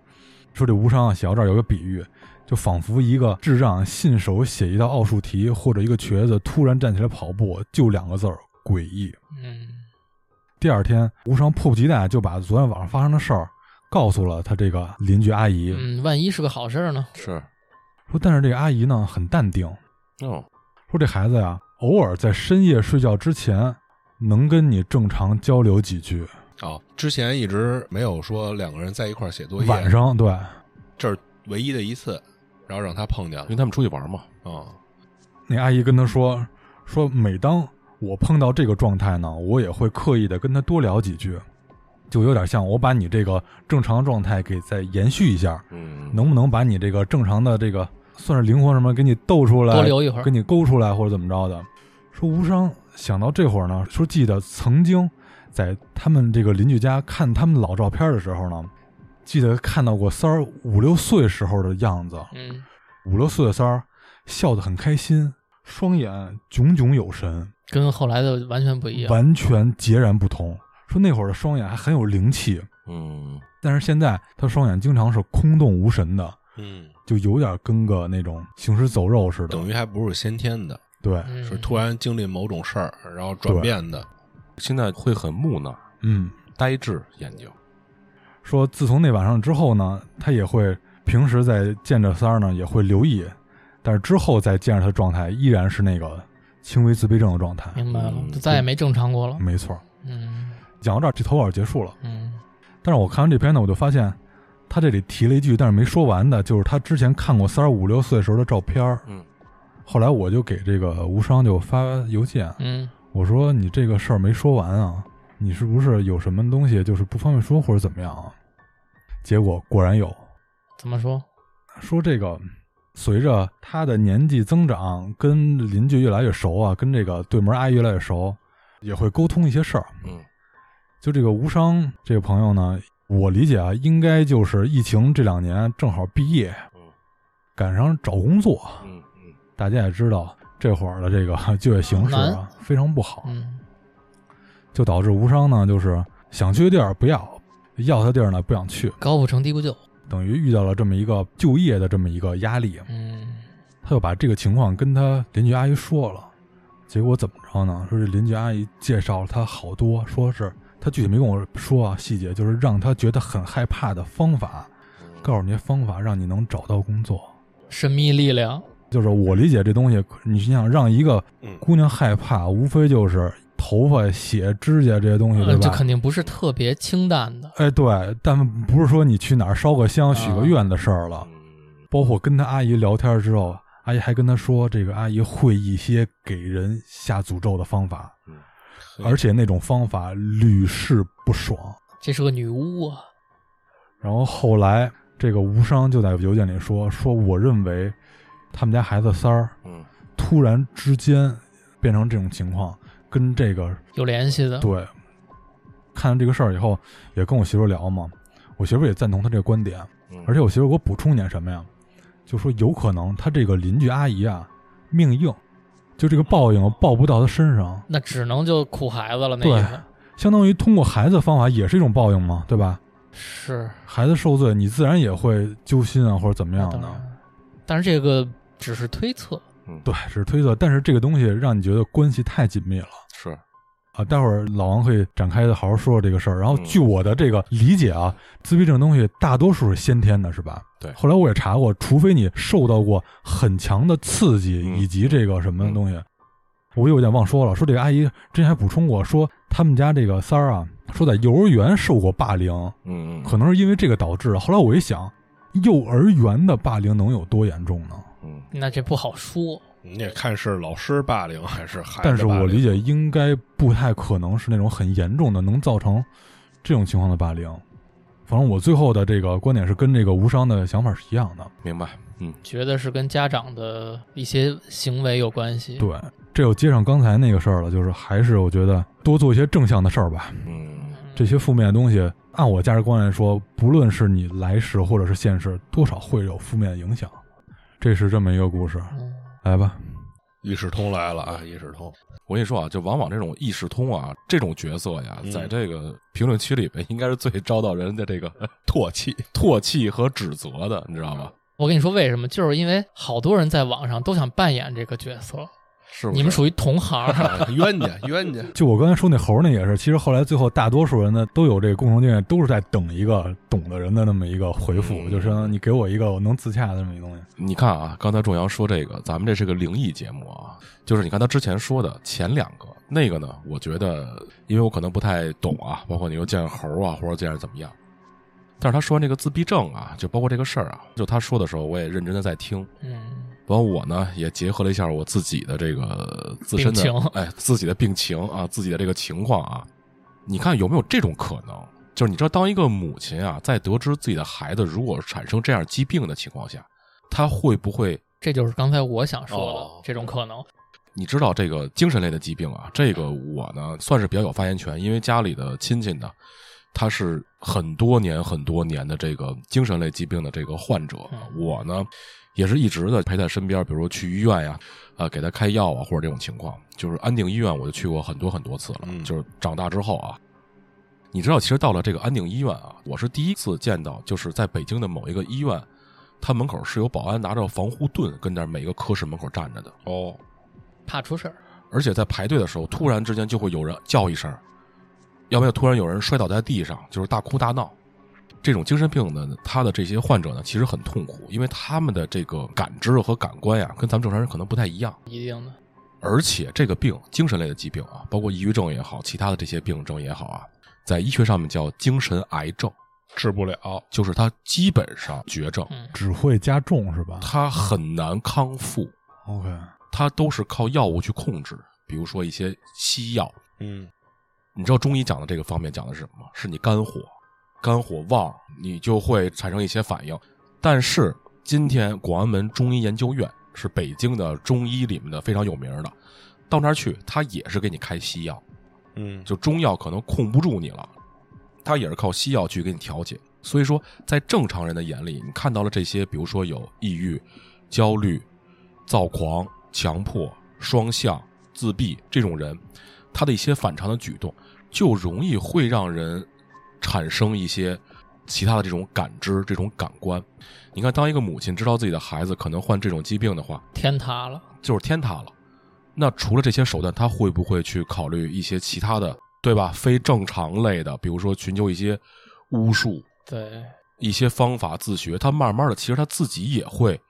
说这无伤啊，写到这儿有个比喻，就仿佛一个智障信手写一道奥数题，或者一个瘸子突然站起来跑步，就两个字儿诡异。嗯，第二天，无伤迫不及待就把昨天晚上发生的事儿告诉了他这个邻居阿姨。嗯，万一是个好事儿呢？是，说，但是这个阿姨呢很淡定，哦，说这孩子呀，偶尔在深夜睡觉之前，能跟你正常交流几句。哦，之前一直没有说两个人在一块儿写作业。晚上对，这是唯一的一次，然后让他碰见了。因为他们出去玩嘛，啊，那阿姨跟他说说，每当我碰到这个状态呢，我也会刻意的跟他多聊几句，就有点像我把你这个正常状态给再延续一下，嗯，能不能把你这个正常的这个算是灵魂什么给你逗出来，多留一会儿给你勾出来或者怎么着的。说无伤想到这会儿呢，说记得曾经在他们这个邻居家看他们老照片的时候呢，记得看到过三儿五六岁时候的样子，嗯，五六岁的三儿笑得很开心，双眼炯炯有神，跟后来的完全不一样。完全截然不同。说那会儿的双眼还很有灵气，嗯，但是现在他双眼经常是空洞无神的，嗯，就有点跟个那种行尸走肉似的。等于还不是先天的，对，嗯是突然经历某种事儿，然后转变的。现在会很木讷、嗯，呆滞眼睛，说自从那晚上之后呢，他也会平时在见着三儿呢也会留意，但是之后再见着他的状态依然是那个轻微自闭症的状态。明白了，嗯就再也没正常过了。没错，嗯讲到这儿，这投稿结束了。嗯但是我看完这篇呢，我就发现他这里提了一句，但是没说完的，就是他之前看过三儿五六岁时候的照片儿嗯，后来我就给这个无伤就发邮件，嗯，我说你这个事儿没说完啊，你是不是有什么东西就是不方便说或者怎么样啊？结果果然有，怎么说？说这个随着他的年纪增长，跟邻居越来越熟啊，跟这个对门阿姨越来越熟，也会沟通一些事儿。嗯，就这个无伤这个朋友呢，我理解啊，应该就是疫情这两年正好毕业嗯，赶上找工作。嗯嗯大家也知道，这会儿的这个 就业形势啊非常不好，嗯就导致无伤呢就是想去的地儿不要，要他的地儿呢不想去，高不成低不就。等于遇到了这么一个就业的这么一个压力。嗯他就把这个情况跟他邻居阿姨说了，结果怎么着呢？说这邻居阿姨介绍了他好多，说是他具体没跟我说啊细节，就是让他觉得很害怕的方法，嗯，告诉你些方法，让你能找到工作。神秘力量。就是我理解这东西，你想让一个嗯姑娘害怕，无非就是头发、血、指甲这些东西，对吧，这吧？肯定不是特别清淡的。哎，对，但不是说你去哪儿烧个香、许个愿的事儿了。嗯包括跟他阿姨聊天之后，阿姨还跟他说，这个阿姨会一些给人下诅咒的方法，嗯而且那种方法屡试不爽。这是个女巫啊。然后后来，这个无伤就在邮件里说，说我认为他们家孩子三儿嗯突然之间变成这种情况，跟这个有联系的。对，看了这个事儿以后，也跟我媳妇聊嘛，我媳妇也赞同他这个观点，嗯，而且我媳妇给我补充一点什么呀？就说有可能他这个邻居阿姨啊命硬，就这个报应报不到他身上，那只能就苦孩子了，那对意思相当于通过孩子的方法也是一种报应嘛，对吧？是孩子受罪，你自然也会揪心啊，或者怎么样的。当然但是这个只是推测。对，只是推测，但是这个东西让你觉得关系太紧密了。是，啊，待会儿老王会展开的好好说说这个事儿。然后嗯据我的这个理解啊，自闭症东西大多数是先天的，是吧？对后来我也查过，除非你受到过很强的刺激嗯以及这个什么东西，我有点忘说了。说这个阿姨之前还补充过，说他们家这个三儿啊，说在幼儿园受过霸凌，嗯嗯，可能是因为这个导致的。后来我一想，幼儿园的霸凌能有多严重呢？嗯那这不好说。你也看是老师霸凌还是孩子霸凌，但是我理解应该不太可能是那种很严重的，能造成这种情况的霸凌。反正我最后的这个观点是跟这个无伤的想法是一样的。明白，嗯觉得是跟家长的一些行为有关系。对，这又接上刚才那个事儿了，就是还是我觉得多做一些正向的事儿吧。嗯这些负面的东西，按我价值观来说，不论是你来世或者是现世，多少会有负面的影响。这是这么一个故事，嗯，来吧。意识通来了啊，意识通，我跟你说啊，就往往这种意识通啊，这种角色呀，嗯在这个评论区里边，应该是最遭到人的这个 唾弃，唾弃和指责的，你知道吗？我跟你说为什么？就是因为好多人在网上都想扮演这个角色，是不是？你们属于同行。哎冤家冤家，就我刚才说那猴那也是，其实后来最后大多数人呢都有这个共同经验，都是在等一个懂的人的那么一个回复，嗯就是说你给我一个我能自洽的这么一东西。你看啊，刚才仲阳说这个，咱们这是个灵异节目啊，就是你看他之前说的前两个，那个呢，我觉得，因为我可能不太懂啊，包括你又见猴啊，或者见着怎么样，但是他说完这个自闭症啊，就包括这个事儿啊，就他说的时候，我也认真的在听。嗯完，我呢也结合了一下我自己的这个自身的情哎自己的病情啊，自己的这个情况啊，你看有没有这种可能？就是你知道，当一个母亲啊，在得知自己的孩子如果产生这样疾病的情况下，她会不会？这就是刚才我想说的、哦这种可能。你知道这个精神类的疾病啊，这个我呢算是比较有发言权，因为家里的亲戚呢，他是很多年很多年的这个精神类疾病的这个患者，嗯我呢也是一直的陪在身边，比如说去医院呀，呃，给他开药啊，或者这种情况，就是安定医院我就去过很多很多次了，嗯就是长大之后啊。你知道，其实到了这个安定医院啊，我是第一次见到，就是在北京的某一个医院，他门口是有保安拿着防护盾跟那每个科室门口站着的。哦，怕出事儿，而且在排队的时候，突然之间就会有人叫一声，要不然突然有人摔倒在地上，就是大哭大闹。这种精神病呢，他的这些患者呢，其实很痛苦，因为他们的这个感知和感官呀，跟咱们正常人可能不太一样。一定的。而且这个病，精神类的疾病啊，包括抑郁症也好，其他的这些病症也好啊，在医学上面叫精神癌症，治不了。就是它基本上绝症，嗯，只会加重是吧它很难康复，？OK，它都是靠药物去控制，比如说一些西药。嗯你知道中医讲的这个方面讲的是什么吗？是你肝火，肝火旺，你就会产生一些反应。但是今天广安门中医研究院是北京的中医里面的非常有名的，到那儿去，他也是给你开西药，嗯，就中药可能控不住你了，他也是靠西药去给你调节。所以说，在正常人的眼里，你看到了这些，比如说有抑郁、焦虑、躁狂、强迫、双向、自闭这种人，他的一些反常的举动，就容易会让人产生一些其他的这种感知、这种感官。你看，当一个母亲知道自己的孩子可能患这种疾病的话，天塌了，就是天塌了。那除了这些手段，他会不会去考虑一些其他的，对吧？非正常类的，比如说寻求一些巫术、对，一些方法自学，他慢慢的，其实他自己也会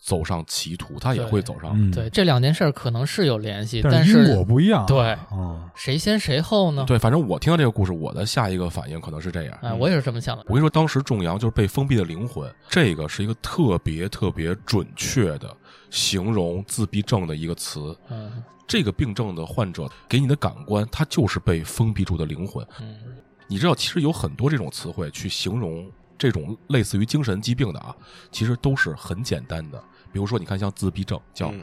走上歧途，他也会走上。嗯，对，，这两件事儿可能是有联系，但是因果不一样。对嗯，谁先谁后呢？对，反正我听到这个故事，我的下一个反应可能是这样。哎，我也是这么想的。我跟你说，当时仲阳就是被封闭的灵魂，这个是一个特别特别准确的形容自闭症的一个词。嗯这个病症的患者给你的感官，他就是被封闭住的灵魂。嗯你知道，其实有很多这种词汇去形容这种类似于精神疾病的啊，其实都是很简单的。比如说，你看像自闭症叫嗯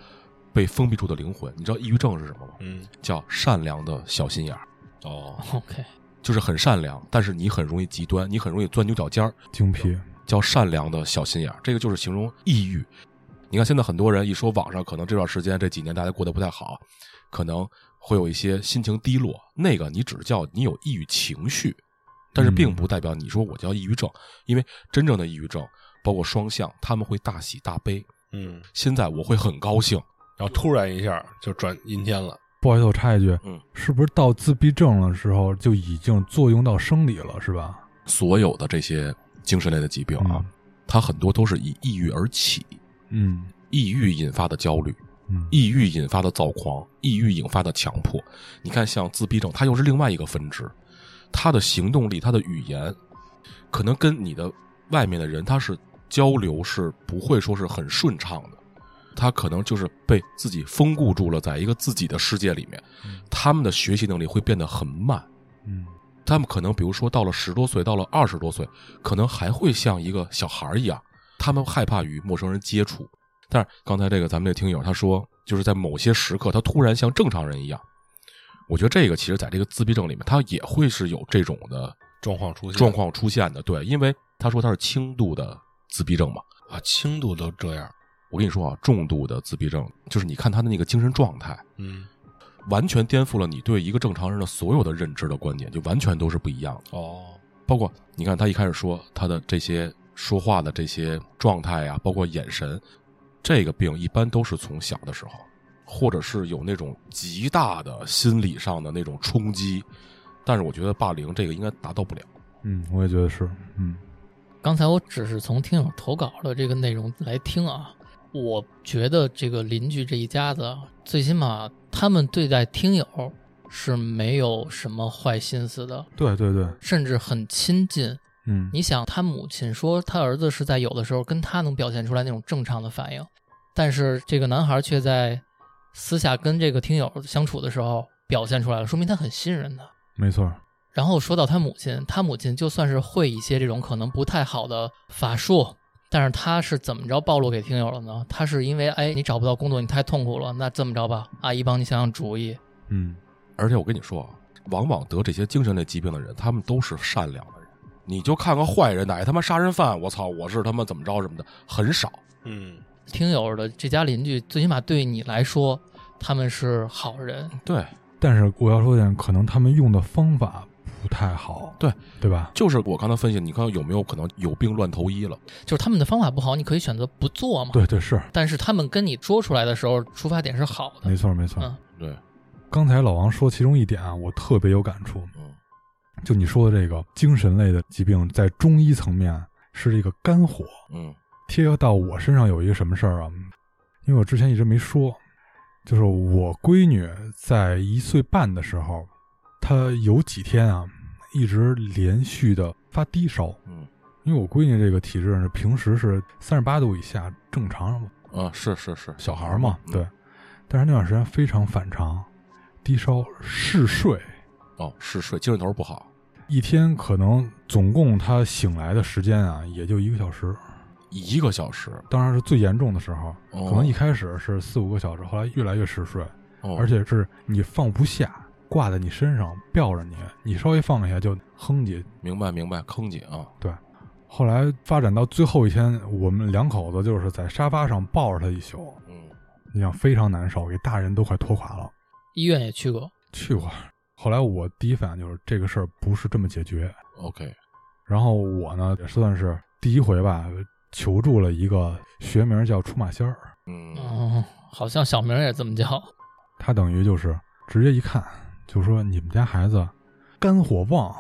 被封闭住的灵魂，你知道抑郁症是什么吗？嗯，叫善良的小心眼儿，哦，，OK，就是很善良，但是你很容易极端，你很容易钻牛角尖儿，精辟。叫善良的小心眼儿。这个就是形容抑郁。你看现在很多人一说网上可能这段时间这几年大家过得不太好，可能会有一些心情低落，那个你只叫你有抑郁情绪，但是并不代表你说我叫抑郁症，因为真正的抑郁症包括双向，他们会大喜大悲。嗯，现在我会很高兴，然后突然一下就转阴天了。不好意思，我插一句，嗯，是不是到自闭症的时候就已经作用到生理了，是吧？所有的这些精神类的疾病啊，嗯它很多都是以抑郁而起，嗯抑郁引发的焦虑，嗯抑郁引发的躁狂，抑郁引发的强迫。你看，像自闭症，它又是另外一个分支，他的行动力、他的语言，可能跟你的外面的人他是交流是不会说是很顺畅的，他可能就是被自己封固住了，在一个自己的世界里面，他们的学习能力会变得很慢。嗯他们可能比如说到了十多岁，到了二十多岁，可能还会像一个小孩一样，他们害怕与陌生人接触。但是刚才这个咱们这听友他说，就是在某些时刻，他突然像正常人一样。我觉得这个其实在这个自闭症里面，他也会是有这种的状况出现状况出现的。对，因为他说他是轻度的自闭症嘛。啊，轻度都这样。我跟你说啊，重度的自闭症就是你看他的那个精神状态，嗯，完全颠覆了你对一个正常人的所有的认知的观点，就完全都是不一样的。哦，包括你看他一开始说他的这些说话的这些状态呀、包括眼神，这个病一般都是从小的时候，或者是有那种极大的心理上的那种冲击，但是我觉得霸凌这个应该达到不了。嗯，我也觉得是。嗯刚才我只是从听友投稿的这个内容来听啊，我觉得这个邻居这一家子啊，最起码他们对待听友是没有什么坏心思的，对对对，甚至很亲近。嗯，你想，他母亲说他儿子是在有的时候跟他能表现出来那种正常的反应，但是这个男孩却在私下跟这个听友相处的时候表现出来了，说明他很信任他。没错，然后说到他母亲，他母亲就算是会一些这种可能不太好的法术，但是他是怎么着暴露给听友了呢？他是因为哎你找不到工作，你太痛苦了，那这么着吧，阿姨帮你想想主意。嗯，而且我跟你说啊，往往得这些精神类疾病的人，他们都是善良的人。你就看个坏人，哪他妈杀人犯，我操，我是他妈怎么着什么的，很少。嗯，听友的这家邻居，最起码对你来说，他们是好人。对，但是我要说点，可能他们用的方法不太好，对对吧？就是我刚才分析，你看有没有可能有病乱投医了？就是他们的方法不好，你可以选择不做嘛。对对是，但是他们跟你说出来的时候，出发点是好的。没错没错。嗯对，刚才老王说其中一点啊，我特别有感触，嗯就你说的这个精神类的疾病，在中医层面是这个肝火，嗯贴到我身上有一个什么事儿啊？因为我之前一直没说，就是我闺女在一岁半的时候，她有几天啊，一直连续的发低烧。嗯因为我闺女这个体质呢，平时是三十八度以下正常嘛，啊，是是是，小孩儿嘛，嗯对。但是那段时间非常反常，低烧嗜睡，哦，嗜睡，精神头不好，一天可能总共她醒来的时间啊，也就一个小时。一个小时，当然是最严重的时候，哦可能一开始是四五个小时，后来越来越嗜睡，哦、而且是你放不下，挂在你身上吊着你，你稍微放下就哼唧。明白明白，坑姐啊，对后来发展到最后一天，我们两口子就是在沙发上抱着他一宿，嗯你想非常难受，给大人都快拖垮了。医院也去过，去过，后来我第一反应就是这个事儿不是这么解决，，OK，然后我呢也算是第一回吧，求助了一个学名叫出马仙儿，嗯。嗯，好像小名也这么叫。他等于就是直接一看就说你们家孩子肝火旺，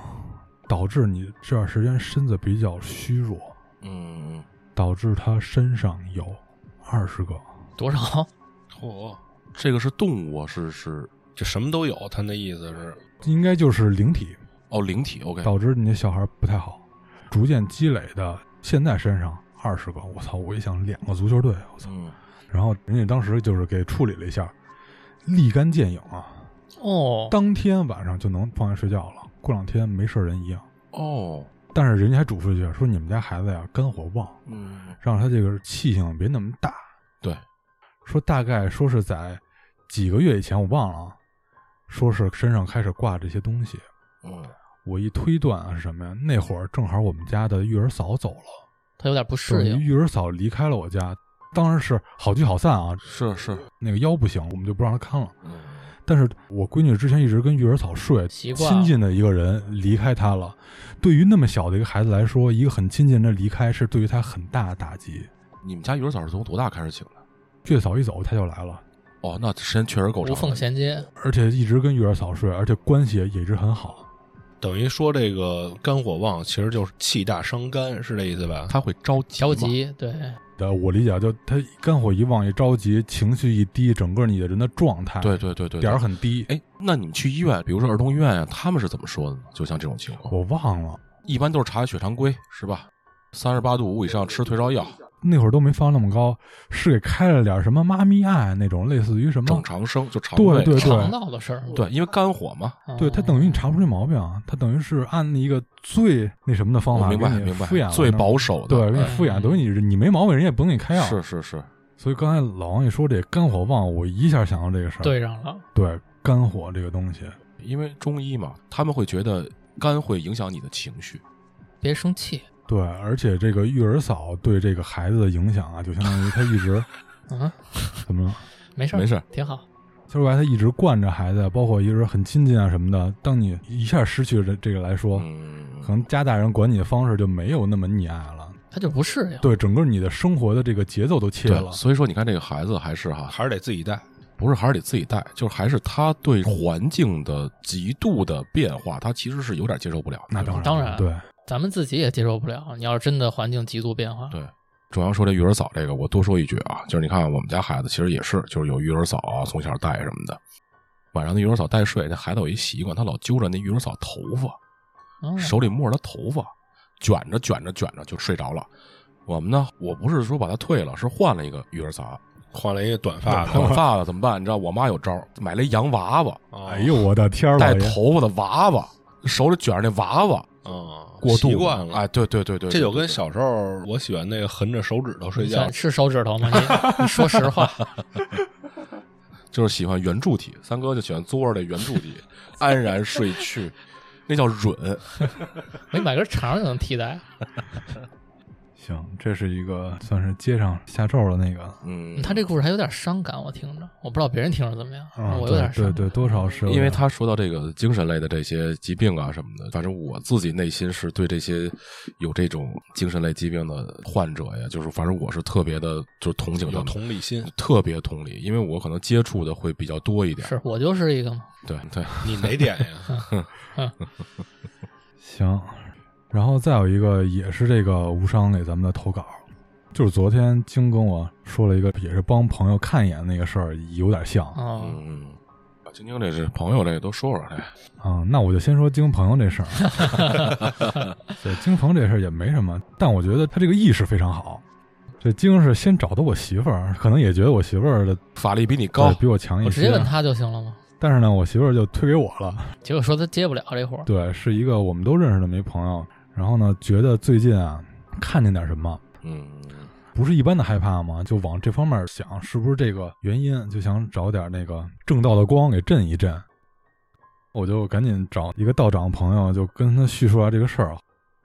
导致你这段时间身子比较虚弱，嗯。嗯，导致他身上有二十个，多少？嚯，这个是动物啊，是是就什么都有，他那意思是，应该就是灵体，哦，灵体，OK，导致你那小孩不太好，逐渐积累的，现在身上二十个，我操！我一想两个足球队，我操！嗯然后人家当时就是给处理了一下，立竿见影啊，哦，当天晚上就能放下睡觉了，过两天没事人一样。哦，但是人家还嘱咐一句，说你们家孩子呀肝火旺，嗯让他这个气性别那么大。对，说大概说是在几个月以前，我忘了啊，说是身上开始挂这些东西。嗯我一推断啊是什么呀？那会儿正好我们家的育儿嫂走了，他有点不适应。于育儿嫂离开了我家，当然是好聚好散啊。是是，那个腰不行，我们就不让他看了。嗯但是我闺女之前一直跟育儿嫂睡，习惯亲近的一个人离开她了，对于那么小的一个孩子来说，一个很亲近的离开是对于他很大的打击。你们家育儿嫂是从多大开始请的？月嫂一走，她就来了，哦，那时间确实够长。无缝衔接，而且一直跟育儿嫂睡，而且关系也一直很好。等于说这个肝火旺，其实就是气大伤肝，是这意思吧？他会着急，着急，对，呃，我理解，就他肝火一旺一着急，情绪一低，整个你的人的状态对对对对，点儿很低。哎，那你们去医院，比如说儿童医院呀，他们是怎么说的呢？就像这种情况，我忘了一般都是查血常规，是吧？三十八度五以上吃退烧药，那会儿都没放那么高，是给开了点什么妈咪爱那种，类似于什么正常生就肠对胃。对肠道的事儿。对，因为肝火嘛。嗯对他等于你查不出这毛病啊，他等于是按一个最那什么的方法明白给你明白敷衍了，最保守的。对，给你哎敷衍，嗯等于你你没毛病，人家也不给你开药。是是是，所以刚才老王一说这肝火旺，我一下想到这个事儿。对上了，对，肝火这个东西，因为中医嘛，他们会觉得肝会影响你的情绪。别生气。对，而且这个育儿嫂对这个孩子的影响啊，就相当于他一直 啊，怎么了？没事没事挺好。说白了，他一直惯着孩子，包括一直很亲近啊什么的。当你一下失去了这这个来说，嗯，可能家大人管你的方式就没有那么溺爱了。他就不适应。对，整个你的生活的这个节奏都切对了，。所以说你看这个孩子还是哈，还是得自己带。不是还是得自己带，就是还是他对环境的极度的变化，他其实是有点接受不了。那当然，当然对，咱们自己也接受不了。你要是真的环境极度变化，对，主要说这育儿嫂这个，我多说一句啊，就是你看我们家孩子其实也是，就是有育儿嫂啊，从小带什么的。晚上那育儿嫂带睡，那孩子有一习惯，他老揪着那育儿嫂头发，嗯手里摸着她头发，卷着卷着卷着就睡着了。我们呢，我不是说把他退了，是换了一个育儿嫂，换了一个短发的，短发的怎么办？你知道我妈有招，买了一洋娃娃，哦哎呦，我的天儿，带头发的娃娃，手里卷着那娃娃，啊，过度习惯了。哎，对对对对，这就跟小时候我喜欢那个横着手指头睡觉算，是手指头吗？你你说实话，就是喜欢圆柱体，三哥就喜欢嘬着这圆柱体，安然睡去，那叫软。没 买根肠就能替代。行，这是一个算是街上下咒的那个，嗯，他这故事还有点伤感，我听着，我不知道别人听着怎么样，啊，我有点伤。对对对，多少是因为他说到这个精神类的这些疾病啊什么的，反正我自己内心是对这些有这种精神类疾病的患者呀，就是反正我是特别的，就是同情他同理心。特别同理，因为我可能接触的会比较多一点。是我就是一个嘛，对对，你哪点呀？行，然后再有一个也是这个无伤给咱们的投稿，就是昨天晶跟我说了一个，也是帮朋友看一眼那个事儿，有点像啊、啊，嗯，把晶晶这是朋友这个都说说来。那我就先说晶朋友这事儿。对，晶朋这事儿也没什么，但我觉得他这个意识非常好。这晶是先找的我媳妇儿，可能也觉得我媳妇儿的法力比你高，比我强一些。我直接问他就行了吗？但是呢，我媳妇儿就推给我了。结果说他接不了这活儿，对，是一个我们都认识的没朋友。然后呢，觉得最近啊，看见点什么，嗯，不是一般的害怕嘛？就往这方面想，是不是这个原因？就想找点那个正道的光给震一震。我就赶紧找一个道长朋友，就跟他叙述下这个事儿。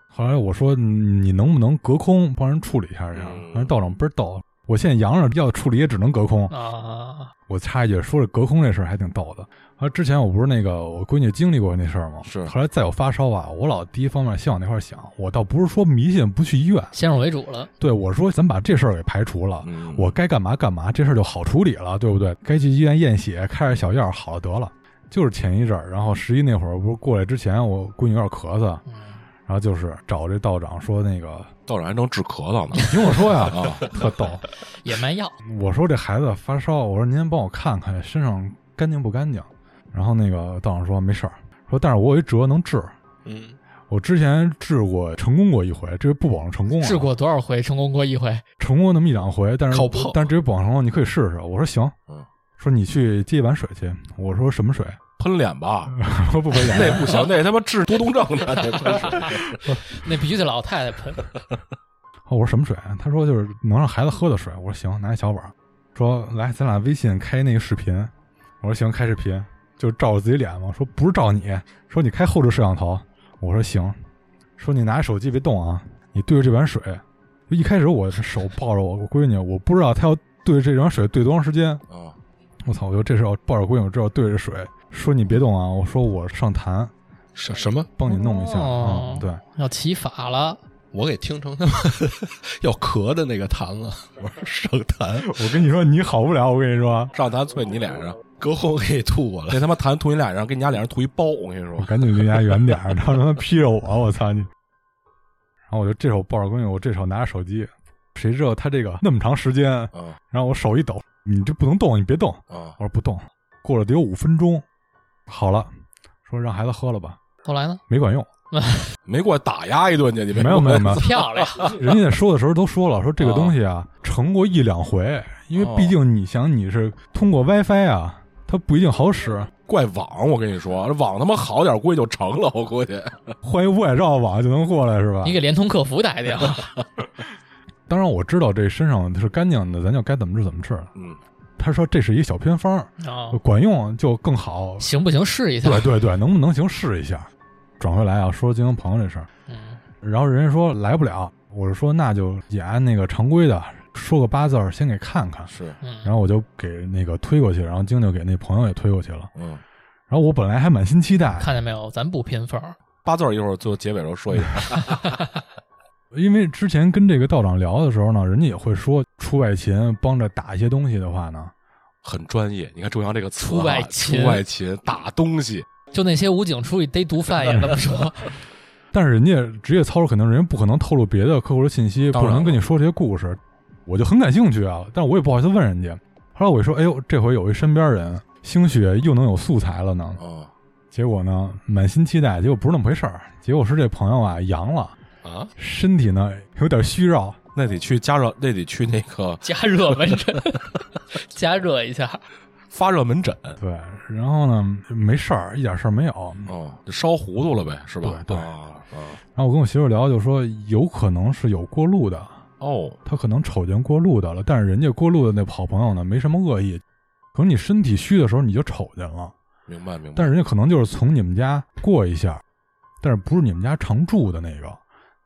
后来我说，嗯你能不能隔空帮人处理一下这样？道长倍儿逗，我现在阳着要处理也只能隔空。啊，我插一句，说这隔空这事儿还挺逗的。啊，之前我不是那个我闺女经历过那事儿吗？是后来再有发烧啊，我老第一方面先往那块儿想，我倒不是说迷信不去医院，先入为主了，对我说咱把这事儿给排除了，嗯我该干嘛干嘛，这事儿就好处理了，对不对？该去医院验血，开点小药，好了得了。就是前一阵儿，然后十一那会儿不是过来之前，我闺女有点咳嗽，嗯，然后就是找这道长说那个，道长还能治咳嗽呢。听我说呀，啊，特逗。也卖药，我说这孩子发烧，我说您帮我看看身上干净不干净。然后那个道长说没事儿，说但是我有一辙能治。嗯，我之前治过，成功过一回，这个不保证成功啊。治过多少回，成功过一回，成功那么一两回，但是靠泡但是这个不保证成功，你可以试试。我说行，嗯说你去接一碗水去。我说什么水？喷脸吧，说不喷脸。那不行，那他妈治多动症的，那喷水。那必须得老太太喷，我说什么水？他说就是能让孩子喝的水。我说行，拿一小碗。说来，咱俩微信开那个视频。我说行，开视频，就照着自己脸嘛。说不是照你，说你开后置摄像头。我说行。说你拿着手机别动啊，你对着这碗水。就一开始我是手抱着我我闺女，我不知道她要对着这碗水对多长时间。啊，我操！我就这时候抱着闺女，我知道对着水。说你别动啊，我说我上坛什什么？帮你弄一下。哦嗯，对。要起法了，我给听成他妈 要咳的那个痰了。我说上痰，我跟你说，你好不了。我跟你说，上痰啐你脸上，隔空给你吐过来。那他妈痰吐你脸上，给你家脸上吐一包。我跟你说，赶紧离家远点儿，他他妈劈着我，我操你！然后我就这手抱着闺女，我这手拿着手机，谁知道他这个那么长时间，啊然后我手一抖，你这不能动，你别动。啊我说不动，过了得有五分钟，好了，说让孩子喝了吧，后来呢？没管用，没过来打压一顿去，你没有没有没有，漂亮，人家在说的时候都说了，说这个东西啊，成过一两回，因为毕竟你想你是通过 WiFi 啊，它不一定好使，怪网，我跟你说，这网他妈好点，估计就成了，我估计。换一外罩网就能过来是吧你？给联通客服打一电话，当然我知道这身上是干净的，咱就该怎么治怎么治。嗯，他说这是一小偏方，啊，管用就更好。行不行？试一下，对对对，能不能行试一下。转回来啊，说经营朋友这事儿，嗯，然后人家说来不了，我是说那就也按那个常规的说个八字儿，先给看看。是，嗯，然后我就给那个推过去，然后晶晶给那朋友也推过去了。嗯，然后我本来还满心期待，看见没有？咱不偏锋，八字儿一会儿最后结尾时候说一下。因为之前跟这个道长聊的时候呢，人家也会说出外勤帮着打一些东西的话呢，很专业，你看周阳这个词啊，出外勤。出外勤打东西，就那些武警出去逮毒贩也这么说，但是人家职业操守肯定人家不可能透露别的客户的信息，不可能跟你说这些故事，我就很感兴趣啊，但是我也不好意思问人家。后来我一说，哎呦，这回有一身边人兴许又能有素材了呢，啊结果呢满心期待，结果不是那么回事儿，结果是这朋友啊阳了，啊，身体呢有点虚弱，那得去加热，那得去那个 加热门诊，加热一下。发热门诊。对，然后呢没事儿，一点事儿没有。哦，就烧糊涂了呗，是吧？对对然后我跟我媳妇聊，就说有可能是有过路的，哦，他可能瞅见过路的了，但是人家过路的那好朋友呢没什么恶意，可能你身体虚的时候你就瞅见了，明白明白。但是人家可能就是从你们家过一下，但是不是你们家常住的那个，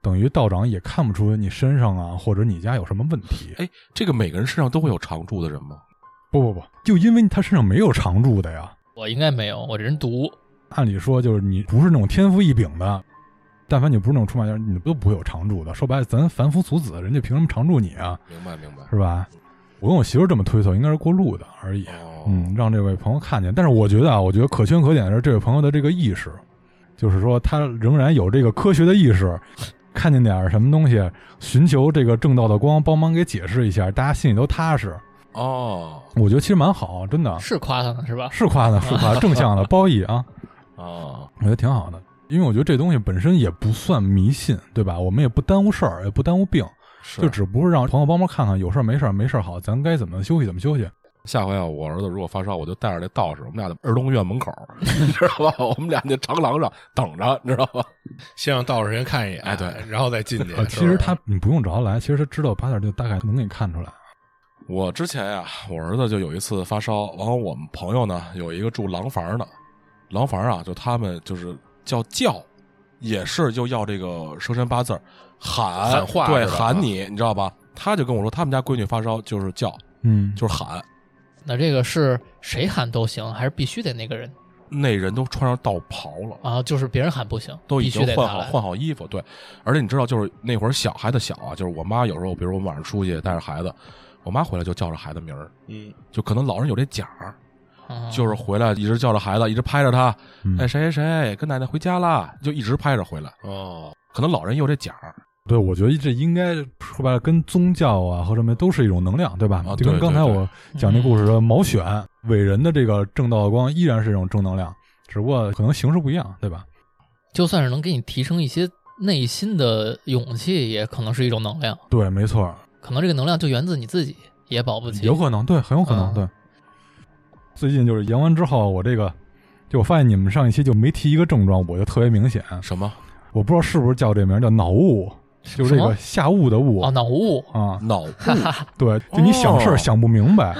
等于道长也看不出你身上啊或者你家有什么问题。哎，这个每个人身上都会有常住的人吗？不不不，就因为他身上没有常住的呀，我应该没有，我这人毒。按理说就是你不是那种天赋异禀的，但凡你不是那种出马仙，你都不会有常住的。说白了，咱凡夫俗子，人家凭什么常住你啊？明白明白。是吧？我跟我媳妇这么推测，应该是过路的而已。哦，嗯，让这位朋友看见。但是我觉得啊，我觉得可圈可点的是这位朋友的这个意识，就是说他仍然有这个科学的意识，看见点什么东西，寻求这个正道的光，帮忙给解释一下，大家心里都踏实。哦我觉得其实蛮好，真的是夸他呢是吧？是夸他，是夸 正向的褒义啊，哦，我觉得挺好的。因为我觉得这东西本身也不算迷信，对吧？我们也不耽误事儿，也不耽误病，就只不过让朋友帮忙看看，有事儿没事儿，没事儿好，咱该怎么休息怎么休息。下回啊，我儿子如果发烧，我就带着这道士，我们俩在儿童医院门口，你知道吧？我们俩在长廊上等着，你知道吧？先让道士先看一眼，哎对然后再进去呃，。其实他你不用找他来，其实他知道八点就大概能给你看出来。我之前呀、我儿子就有一次发烧，完后我们朋友呢有一个住廊房的，廊房啊，就他们就是叫叫，也是就要这个生辰八字儿喊喊话对喊你，你知道吧？他就跟我说，他们家闺女发烧就是叫，嗯，就是喊，那这个是谁喊都行，还是必须得那个人那人都穿上道袍了。啊？就是别人喊不行，都已必须经换好。换好衣服，对，而且你知道，就是那会儿小孩子小啊，就是我妈有时候，比如我们晚上出去带着孩子，我妈回来就叫着孩子名儿，嗯，就可能老人有这讲儿，啊就是回来一直叫着孩子，一直拍着他，嗯哎，谁谁谁跟奶奶回家啦，就一直拍着回来。哦，可能老人有这讲儿，对，我觉得这应该说白了，跟宗教啊和什么都是一种能量，对吧？啊就跟对对对刚才我讲那故事的毛选伟人的这个正道的光，依然是一种正能量，只不过可能形式不一样，对吧？就算是能给你提升一些内心的勇气，也可能是一种能量。对，没错，可能这个能量就源自你自己，也保不齐。有可能，对，很有可能，嗯对。最近就是阳完之后，我这个就我发现你们上一期就没提一个症状，我就特别明显，什么我不知道是不是叫这名儿叫脑雾，就是这个下雾的雾哦，脑雾，啊，脑雾对，就你想事儿哦想不明白，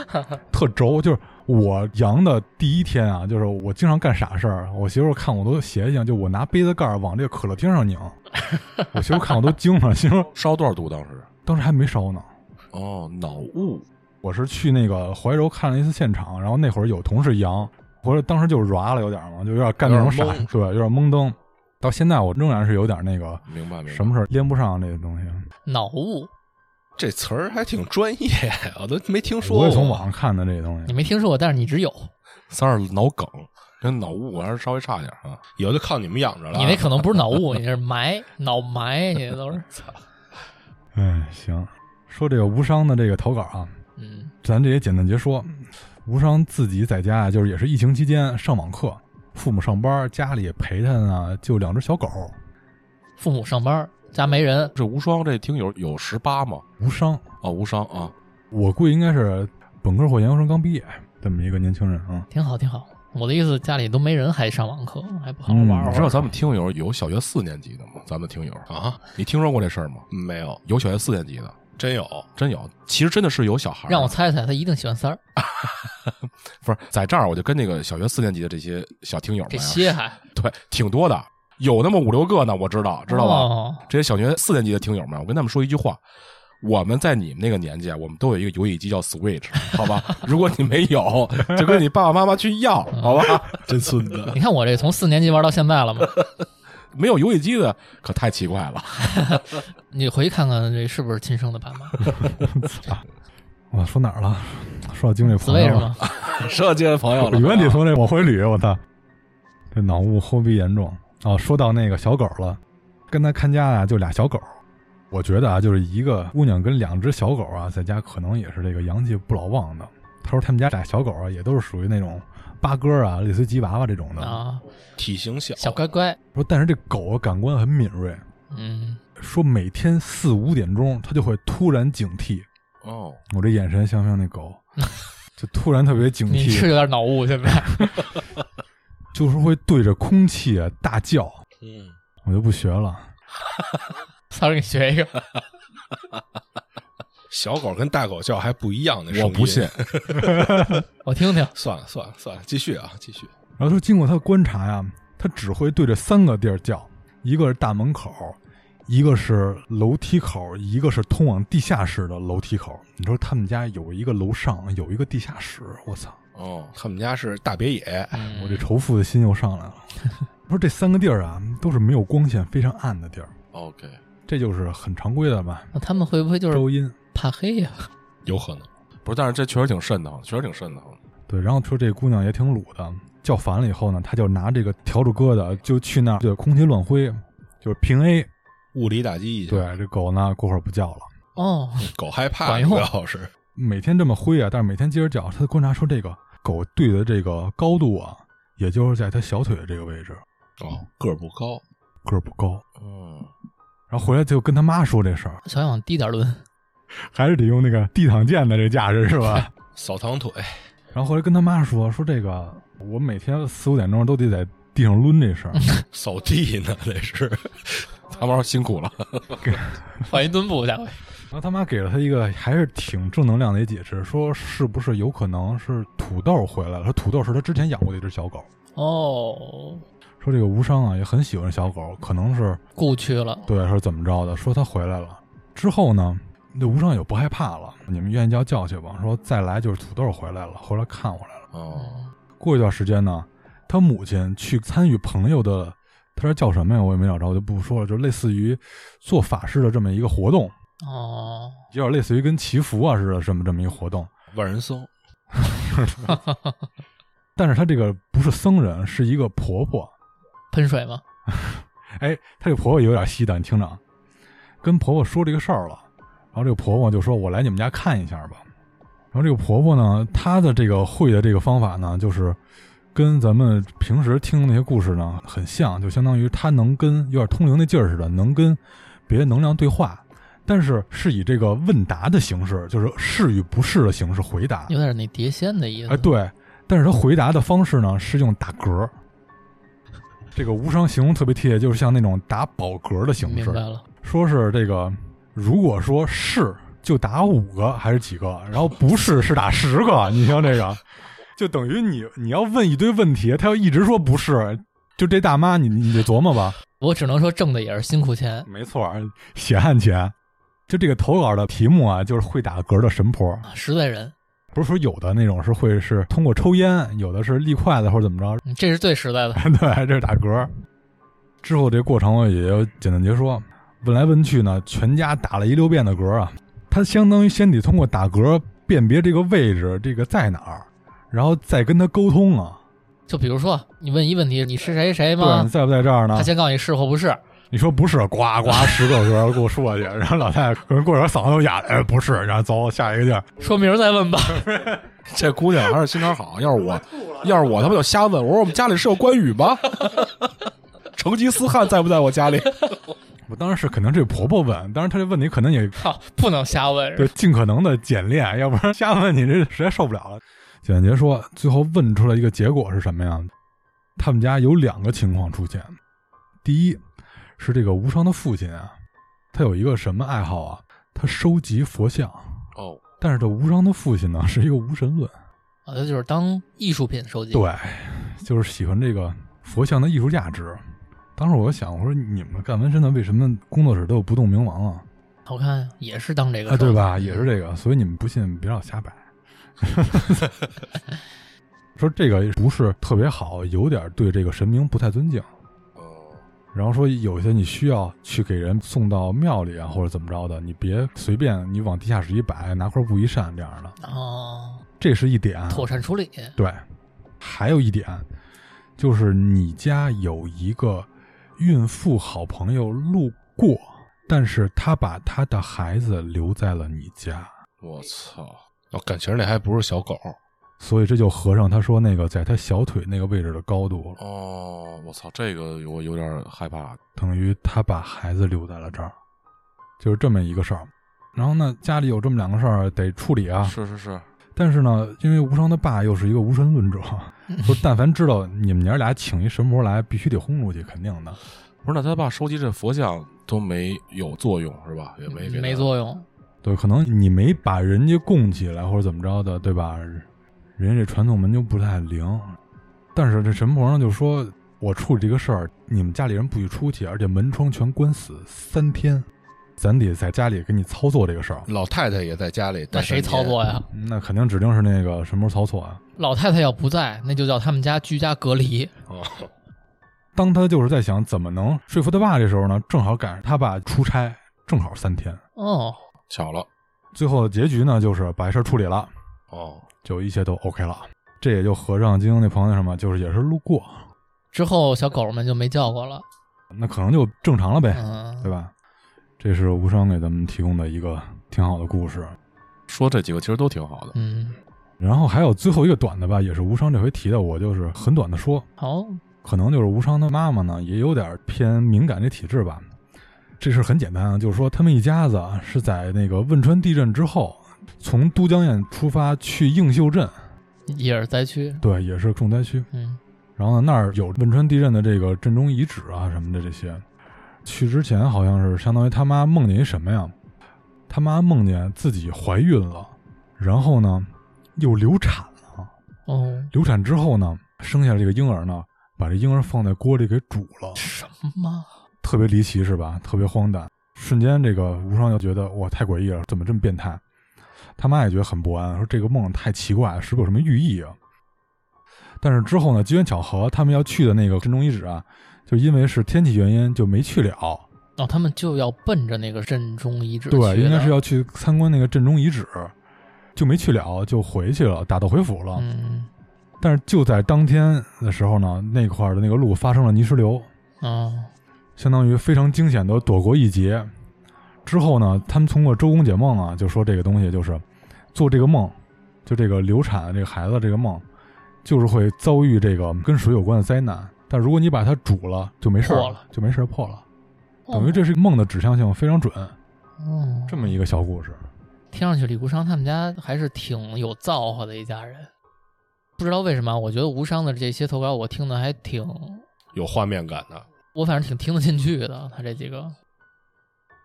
特轴。就是我阳的第一天啊，就是我经常干傻事儿，我媳妇儿看我都邪性，就我拿杯子盖儿往这个可乐瓶上拧，我媳妇儿看我都惊了，心说烧多少度？当时当时还没烧呢。哦，脑雾我是去那个怀柔看了一次现场，然后那会儿有同事阳，我说当时就软了有点儿嘛，就有点干那种傻对，有点懵登。到现在我仍然是有点那个明白明白。什么事儿连不上这个东西，脑雾，这词儿还挺专业，我都没听说过。我也从网上看的这个东西你。没听说过，但是你只有，三儿脑梗，跟脑雾还是稍微差点啊。以后就靠你们养着了。你那可能不是脑雾，你是埋脑埋，你都是。操哎，行，说这个无伤的这个投稿啊，嗯，咱这也简单截说。无伤自己在家啊，就是也是疫情期间上网课，父母上班，家里陪他呢，就两只小狗，父母上班，家没人，这无双这听友有十八吗？无伤。哦，无伤啊，我估计应该是本科或研究生刚毕业这么一个年轻人啊。挺好，挺好。我的意思，家里都没人，还上网课，还不好好玩。你知道咱们听友有小学四年级的吗？咱们听友，啊，你听说过这事儿吗？没有，有小学四年级的，真有。真有。其实真的是有小孩，让我猜猜，他一定喜欢三儿，不是在这儿，我就跟那个小学四年级的这些小听友们这啊，些还对，挺多的，有那么五六个呢，我知道，知道吧？哦这些小学四年级的听友们，我跟他们说一句话：我们在你们那个年纪，我们都有一个游戏机叫 Switch，好吧？如果你没有，就跟你爸爸妈妈去要，好吧？真孙子，你看我这从四年级玩到现在了吗？没有游戏机的可太奇怪了。你回去看看这是不是亲生的爸妈？我说哪儿了？说到经历朋友了，说到经历朋友我了，原地从这往回捋，我操！这脑雾后鼻严重哦。说到那个小狗了，跟他看家啊，就俩小狗。我觉得啊，就是一个姑娘跟两只小狗啊，在家可能也是这个阳气不老旺的。他说他们家俩小狗啊，也都是属于那种八哥啊，类似于吉娃娃这种的。啊，体型小，小乖乖，说但是这狗啊感官很敏锐，嗯，说每天四五点钟，它就会突然警惕。哦，我这眼神像不像那狗？就突然特别警惕，你是有点脑雾，现在 就是会对着空气啊大叫。嗯，我就不学了。操，给你学一个。小狗跟大狗叫还不一样的声音，我不信。我听听。算了算了算了，继续啊，继续。然后说，经过他的观察呀，他只会对着三个地儿叫，一个是大门口，一个是楼梯口，一个是通往地下室的楼梯口。你说他们家有一个楼上，有一个地下室，我操！哦，他们家是大别野，嗯 我这仇富的心又上来了。说这三个地儿啊，都是没有光线、非常暗的地儿，OK，这就是很常规的吧？那他们会不会就是周音怕黑呀、有可能。不是，但是这确实挺瘆得慌，确实挺瘆得慌。对，然后说这姑娘也挺鲁的，叫烦了以后呢，她就拿这个笤帚疙瘩就去那儿，就空气乱挥，就是平 A。物理打击一下，对，这狗呢过会儿不叫了，哦，狗害怕，管用主要是每天这么挥啊，但是每天接着叫。他观察说，这个狗对的这个高度啊，也就是在他小腿的这个位置，哦，个儿不高，个儿不高。嗯，然后回来就跟他妈说这事儿，想想往低点抡。还是得用那个地躺剑的这架势是吧？扫堂腿，然后后来跟他妈说说这个，我每天四五点钟都得在地上抡这事儿。扫地呢，这是。他妈辛苦了。换一墩布下回。然后他妈给了他一个还是挺正能量的一解释，说是不是有可能是土豆回来了？说土豆是他之前养过的一只小狗，哦，说这个无伤啊也很喜欢小狗，可能是故去了。对说怎么着的，说他回来了之后呢，那吴尚友不害怕了，你们愿意叫叫去吧。说再来就是土豆回来了，回来看我来了。哦，过一段时间呢，他母亲去参与朋友的，他说叫什么呀？我也没找着，我就不说了，就类似于做法事的这么一个活动，哦，有点类似于跟祈福啊似的这么这么一个活动。万人僧，但是他这个不是僧人，是一个婆婆。喷水吗？哎，他这个婆婆有点稀的，你听着啊，跟婆婆说这个事儿了，然后这个婆婆就说：“我来你们家看一下吧。”然后这个婆婆呢，她的这个会的这个方法呢，就是跟咱们平时听那些故事呢很像，就相当于她能跟有点通灵那劲儿似的，能跟别的能量对话，但是是以这个问答的形式，就是是与不是的形式回答。有点那碟仙的意思。哎，，对，但是她回答的方式呢是用打嗝。这个无伤形容特别贴切，就是像那种打饱嗝的形式，明白了。说是这个，如果说是就打五个还是几个，然后不是是打十个，你听这个，就等于你你要问一堆问题，他要一直说不是，就这大妈你你得琢磨吧，我只能说挣的也是辛苦钱，没错，血汗钱。就这个投稿的题目啊，就是会打嗝的神婆，实在人，不是说有的那种是会是通过抽烟，有的是立筷子或者怎么着，嗯这是最实在的。对，这是打嗝。之后这过程我也就简单结说，问来问去呢，全家打了一溜遍的嗝啊。他相当于先得通过打嗝辨别这个位置，这个在哪儿，然后再跟他沟通啊。就比如说，你问一问题，你是谁谁对，吗你？在不在这儿呢他？先告诉你是或不是。你说不是，呱呱十个嗝给我说去，然后老太太可能过会儿嗓子都哑了，哎，不是，然后走下一个地儿。说明儿再问吧。这姑娘还是心肠好。要是我，要是我，他妈就瞎问。我说我们家里是有关羽吗？成吉思汗在不在我家里？我当然是肯定这个婆婆问，当然她这问题可能也 靠，不能瞎问。对，尽可能的简练，要不然瞎问你这实在受不了了。简洁说，最后问出来一个结果是什么呀？他们家有两个情况出现。第一是这个无双的父亲啊，他有一个什么爱好啊？他收集佛像。哦，但是这无双的父亲呢，是一个无神论，啊，他就是当艺术品收集。对，就是喜欢这个佛像的艺术价值。当时我就想，我说你们干纹身的为什么工作室都有不动明王啊？好看，也是当这个啊，对吧？也是这个，所以你们不信别老瞎摆。说这个不是特别好，有点对这个神明不太尊敬。哦，然后说有些你需要去给人送到庙里啊，或者怎么着的，你别随便你往地下室一摆，拿块布一扇这样的，哦，这是一点。妥善处理。对，还有一点就是你家有一个孕妇好朋友路过，但是他把他的孩子留在了你家。我操！哦，感情那还不是小狗，所以这就合上他说那个在他小腿那个位置的高度了，哦，我操，这个我有点害怕。等于他把孩子留在了这儿。就是这么一个事儿。然后呢，家里有这么两个事儿得处理啊。是是是，但是呢，因为无双的爸又是一个无神论者，说但凡知道你们娘俩请一神婆来，必须得轰出去，肯定的。不是那他爸收集这佛像都没有作用是吧？也没给他没作用。对，可能你没把人家供起来或者怎么着的，对吧？人家这传统门就不太灵。但是这神婆呢就说：“我处理这个事儿，你们家里人不许出去，而且门窗全关死三天，咱得在家里给你操作这个事儿。老太太也在家里，那谁操作？呀？那肯定指定是那个神婆操作啊。老太太要不在，那就叫他们家居家隔离。哦，当他就是在想怎么能说服他爸这时候呢，正好赶上他爸出差，正好三天。哦，巧了最后的结局呢，就是把这事儿处理了，哦，就一切都 OK 了。这也就合上金庸那朋友什么，就是也是路过，之后小狗们就没叫过了。那可能就正常了呗，嗯，对吧？这是无伤给咱们提供的一个挺好的故事。说这几个其实都挺好的。嗯，然后还有最后一个短的吧，也是无伤这回提的，我就是很短的说，好，可能就是无伤他妈妈呢也有点偏敏感这体质吧。这事很简单啊，就是说他们一家子啊是在那个汶川地震之后，从都江堰出发去映秀镇，也是灾区。对，也是重灾区。嗯，然后呢，那儿有汶川地震的这个震中遗址啊什么的这些。去之前好像是相当于他妈梦见一什么呀？他妈梦见自己怀孕了，然后呢又流产了。哦，流产之后呢，生下这个婴儿呢，把这婴儿放在锅里给煮了，什么？特别离奇是吧？特别荒诞。瞬间这个无双就觉得哇太诡异了，怎么这么变态？他妈也觉得很不安，说这个梦太奇怪了，是不是有什么寓意啊？但是之后呢，机缘巧合，他们要去的那个震中遗址啊，就因为是天气原因就没去了。哦，他们就要奔着那个震中遗址对，应该是要去参观那个震中遗址，就没去了，就回去了，打道回府了。嗯但是就在当天的时候呢，那块儿的那个路发生了泥石流，哦，相当于非常惊险的躲过一劫。之后呢，他们通过周公解梦啊，就说这个东西就是做这个梦，就这个流产这个孩子这个梦，就是会遭遇这个跟水有关的灾难。但如果你把它煮了，就没事儿了，就没事儿破了。等于这是梦的指向性非常准，哦，这么一个小故事。听上去李无伤他们家还是挺有造化的一家人。不知道为什么，我觉得无伤的这些投稿我听的还挺，有画面感的。我反正挺听得进去的。他这几个，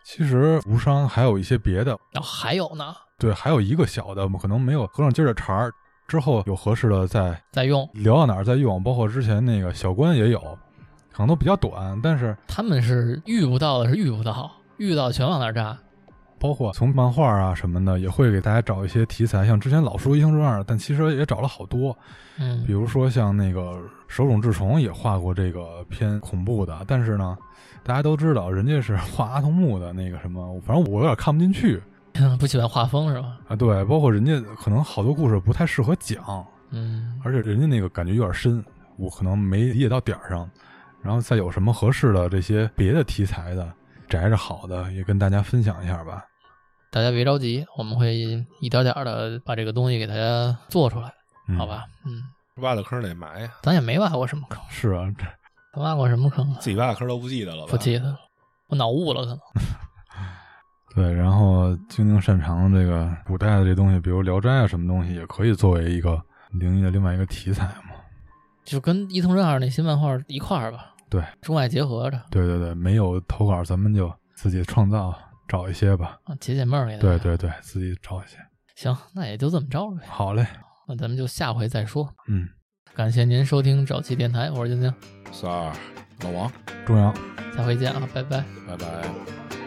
其实无伤还有一些别的，然后还有呢，对，还有一个小的，我们可能没有合上今儿的茬儿。之后有合适的再再用。聊到哪儿再用，包括之前那个小关也有，可能都比较短，但是他们是遇不到的，是遇不到，遇到全往那儿扎。包括从漫画啊什么的，也会给大家找一些题材，像之前老说《英雄传二》，但其实也找了好多，嗯比，如说像那个手冢治虫也画过这个偏恐怖的，但是呢，大家都知道人家是画阿童木的那个什么，反正我有点看不进去 不喜欢画风是吧？啊。对，包括人家可能好多故事不太适合讲，嗯，而且人家那个感觉有点深，我可能没理解到点儿上。然后再有什么合适的这些别的题材的，宅着好的也跟大家分享一下吧。大家别着急，我们会一点点的把这个东西给大家做出来，嗯好？吧？嗯，挖的坑得埋呀，咱也没挖过什么坑，是啊，这咱挖过什么坑啊？自己挖的坑都不记得了吧？不记得了，我脑雾了可能。对。然后晶晶擅长这个古代的这东西，比如《聊斋》啊什么东西，也可以作为一个灵异的另外一个题材嘛。就跟伊藤润二那新漫画一块儿吧，对，中外结合着对对对，没有投稿，咱们就自己创造找一些吧。啊，解解闷儿给大家对对对，自己找一些。行，那也就这么着呗。好嘞，那咱们就下回再说。嗯，感谢您收听早期电台，我是晶晶，三儿，老王，中阳。下回见啊，拜拜。拜拜。